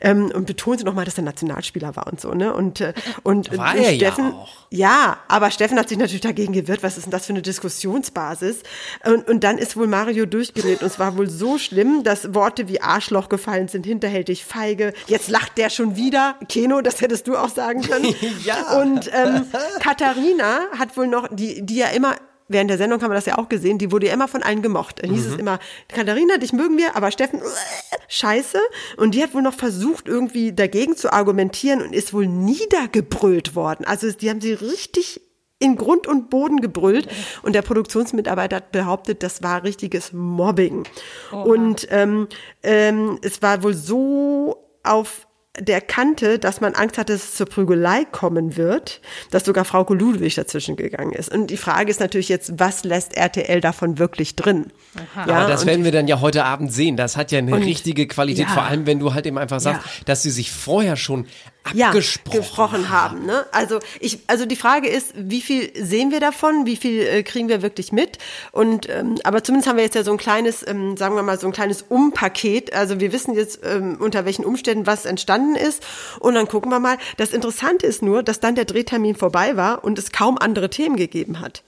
Speaker 3: ähm, und betonte nochmal, dass er Nationalspieler war und so. Ne? Und, äh, und
Speaker 4: War
Speaker 3: und
Speaker 4: er ja
Speaker 3: Steffen, ja, aber Steffen hat sich natürlich dagegen gewehrt. Was ist denn das für eine Diskussionsbasis? Und, und dann ist wohl Mario durchgedreht. Und es war wohl so schlimm, dass Worte wie Arschloch gefallen sind, hinterhältig, feige. Jetzt lacht der schon wieder. Keno, das hättest du auch sagen können.
Speaker 4: Ja.
Speaker 3: Und ähm, Katharina hat wohl noch, die, die ja immer Während der Sendung haben wir das ja auch gesehen, die wurde ja immer von allen gemocht. Dann hieß
Speaker 4: Mhm.
Speaker 3: es immer, Katharina, dich mögen wir, aber Steffen, scheiße. Und die hat wohl noch versucht, irgendwie dagegen zu argumentieren und ist wohl niedergebrüllt worden. Also die haben sie richtig in Grund und Boden gebrüllt und der Produktionsmitarbeiter hat behauptet, das war richtiges Mobbing. Und ähm, ähm, es war wohl so auf der Kante, dass man Angst hatte, dass es zur Prügelei kommen wird, dass sogar Frau Ludwig dazwischen gegangen ist. Und die Frage ist natürlich jetzt, was lässt RTL davon wirklich drin?
Speaker 4: Aber das werden wir dann ja heute Abend sehen. Das hat ja eine
Speaker 3: Und-
Speaker 4: richtige Qualität,
Speaker 3: Ja.
Speaker 4: vor allem wenn du halt eben einfach sagst,
Speaker 3: Ja.
Speaker 4: dass sie sich vorher schon
Speaker 3: ja,
Speaker 4: abgesprochen
Speaker 3: gesprochen haben. Ne? Also ich, also die Frage ist, wie viel sehen wir davon, wie viel äh, kriegen wir wirklich mit? Und ähm, aber zumindest haben wir jetzt ja so ein kleines, ähm, sagen wir mal so ein kleines Umpaket. Also wir wissen jetzt ähm, unter welchen Umständen was entstanden ist. Und dann gucken wir mal. Das Interessante ist nur, dass dann der Drehtermin vorbei war und es kaum andere Themen gegeben hat.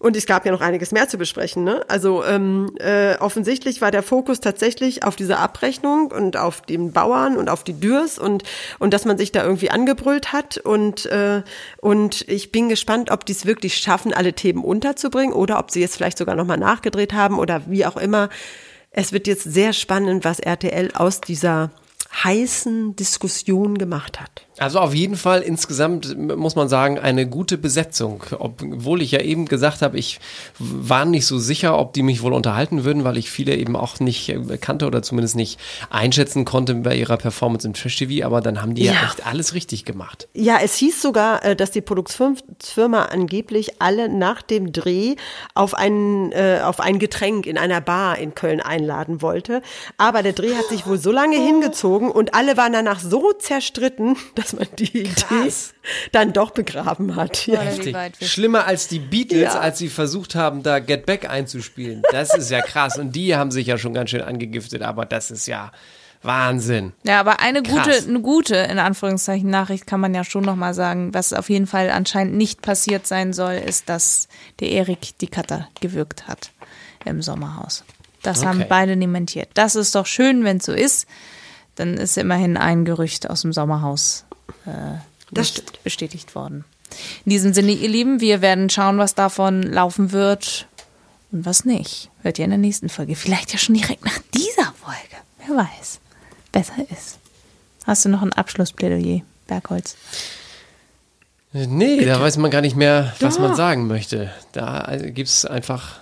Speaker 3: Und es gab ja noch einiges mehr zu besprechen. Ne? Also ähm, äh, offensichtlich war der Fokus tatsächlich auf diese Abrechnung und auf den Bauern und auf die Dürs und und dass man sich da irgendwie angebrüllt hat und äh, und ich bin gespannt, ob die es wirklich schaffen, alle Themen unterzubringen oder ob sie jetzt vielleicht sogar noch mal nachgedreht haben oder wie auch immer. Es wird jetzt sehr spannend, was RTL aus dieser heißen Diskussion gemacht hat.
Speaker 4: Also auf jeden Fall insgesamt muss man sagen, eine gute Besetzung. Obwohl ich ja eben gesagt habe, ich war nicht so sicher, ob die mich wohl unterhalten würden, weil ich viele eben auch nicht äh, kannte oder zumindest nicht einschätzen konnte bei ihrer Performance im Trash TV, aber dann haben die ja,
Speaker 3: Ja.
Speaker 4: echt alles richtig gemacht.
Speaker 3: Ja, es hieß sogar, äh, dass die Produktionsfirma angeblich alle nach dem Dreh auf ein, äh, auf ein Getränk in einer Bar in Köln einladen wollte. Aber der Dreh hat sich wohl so lange hingezogen und alle waren danach so zerstritten, dass man die Idee dann doch begraben hat. Ja.
Speaker 4: Richtig. Schlimmer als die Beatles,
Speaker 3: Ja.
Speaker 4: als sie versucht haben, da Get Back einzuspielen. Das ist ja krass. Und die haben sich ja schon ganz schön angegiftet, aber das ist ja Wahnsinn.
Speaker 2: Ja, aber eine
Speaker 4: Krass.
Speaker 2: gute, eine gute, in Anführungszeichen, Nachricht kann man ja schon nochmal sagen. Was auf jeden Fall anscheinend nicht passiert sein soll, ist, dass der Erik die Cutter gewürgt hat im Sommerhaus. Das haben
Speaker 14: Okay.
Speaker 2: beide dementiert. Das ist doch schön, wenn es so ist. Dann ist immerhin ein Gerücht aus dem Sommerhaus äh,
Speaker 3: Das
Speaker 2: nicht bestätigt worden. In diesem Sinne, ihr Lieben, wir werden schauen, was davon laufen wird und was nicht. Hört ihr in der nächsten Folge. Vielleicht ja schon direkt nach dieser Folge. Wer weiß. Besser ist. Hast du noch ein Abschlussplädoyer, Bergholz?
Speaker 4: Nee, da weiß man gar nicht mehr, was
Speaker 2: Doch.
Speaker 4: man sagen möchte. Da gibt es einfach.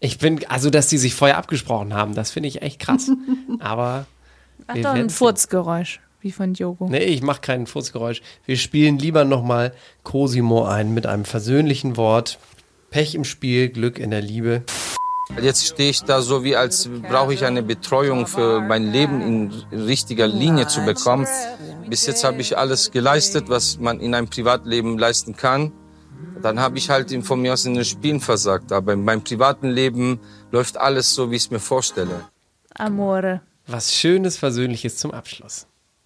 Speaker 4: Ich bin, also, dass die sich vorher abgesprochen haben, das finde ich echt krass. Aber
Speaker 2: Ach doch, ein Furzgeräusch.
Speaker 15: Wie von Diogo.
Speaker 4: Nee, ich mache kein Furzgeräusch. Wir spielen lieber nochmal Cosimo ein mit einem versöhnlichen Wort. Pech im Spiel, Glück in der Liebe.
Speaker 9: Jetzt stehe ich da so wie als brauche ich eine Betreuung für mein Leben in richtiger Linie zu bekommen. Bis jetzt habe ich alles geleistet, was man in einem Privatleben leisten kann. Dann habe ich halt von mir aus in den Spielen versagt. Aber in meinem privaten Leben läuft alles so, wie ich es mir vorstelle.
Speaker 15: Amore.
Speaker 4: Was Schönes, Versöhnliches zum Abschluss.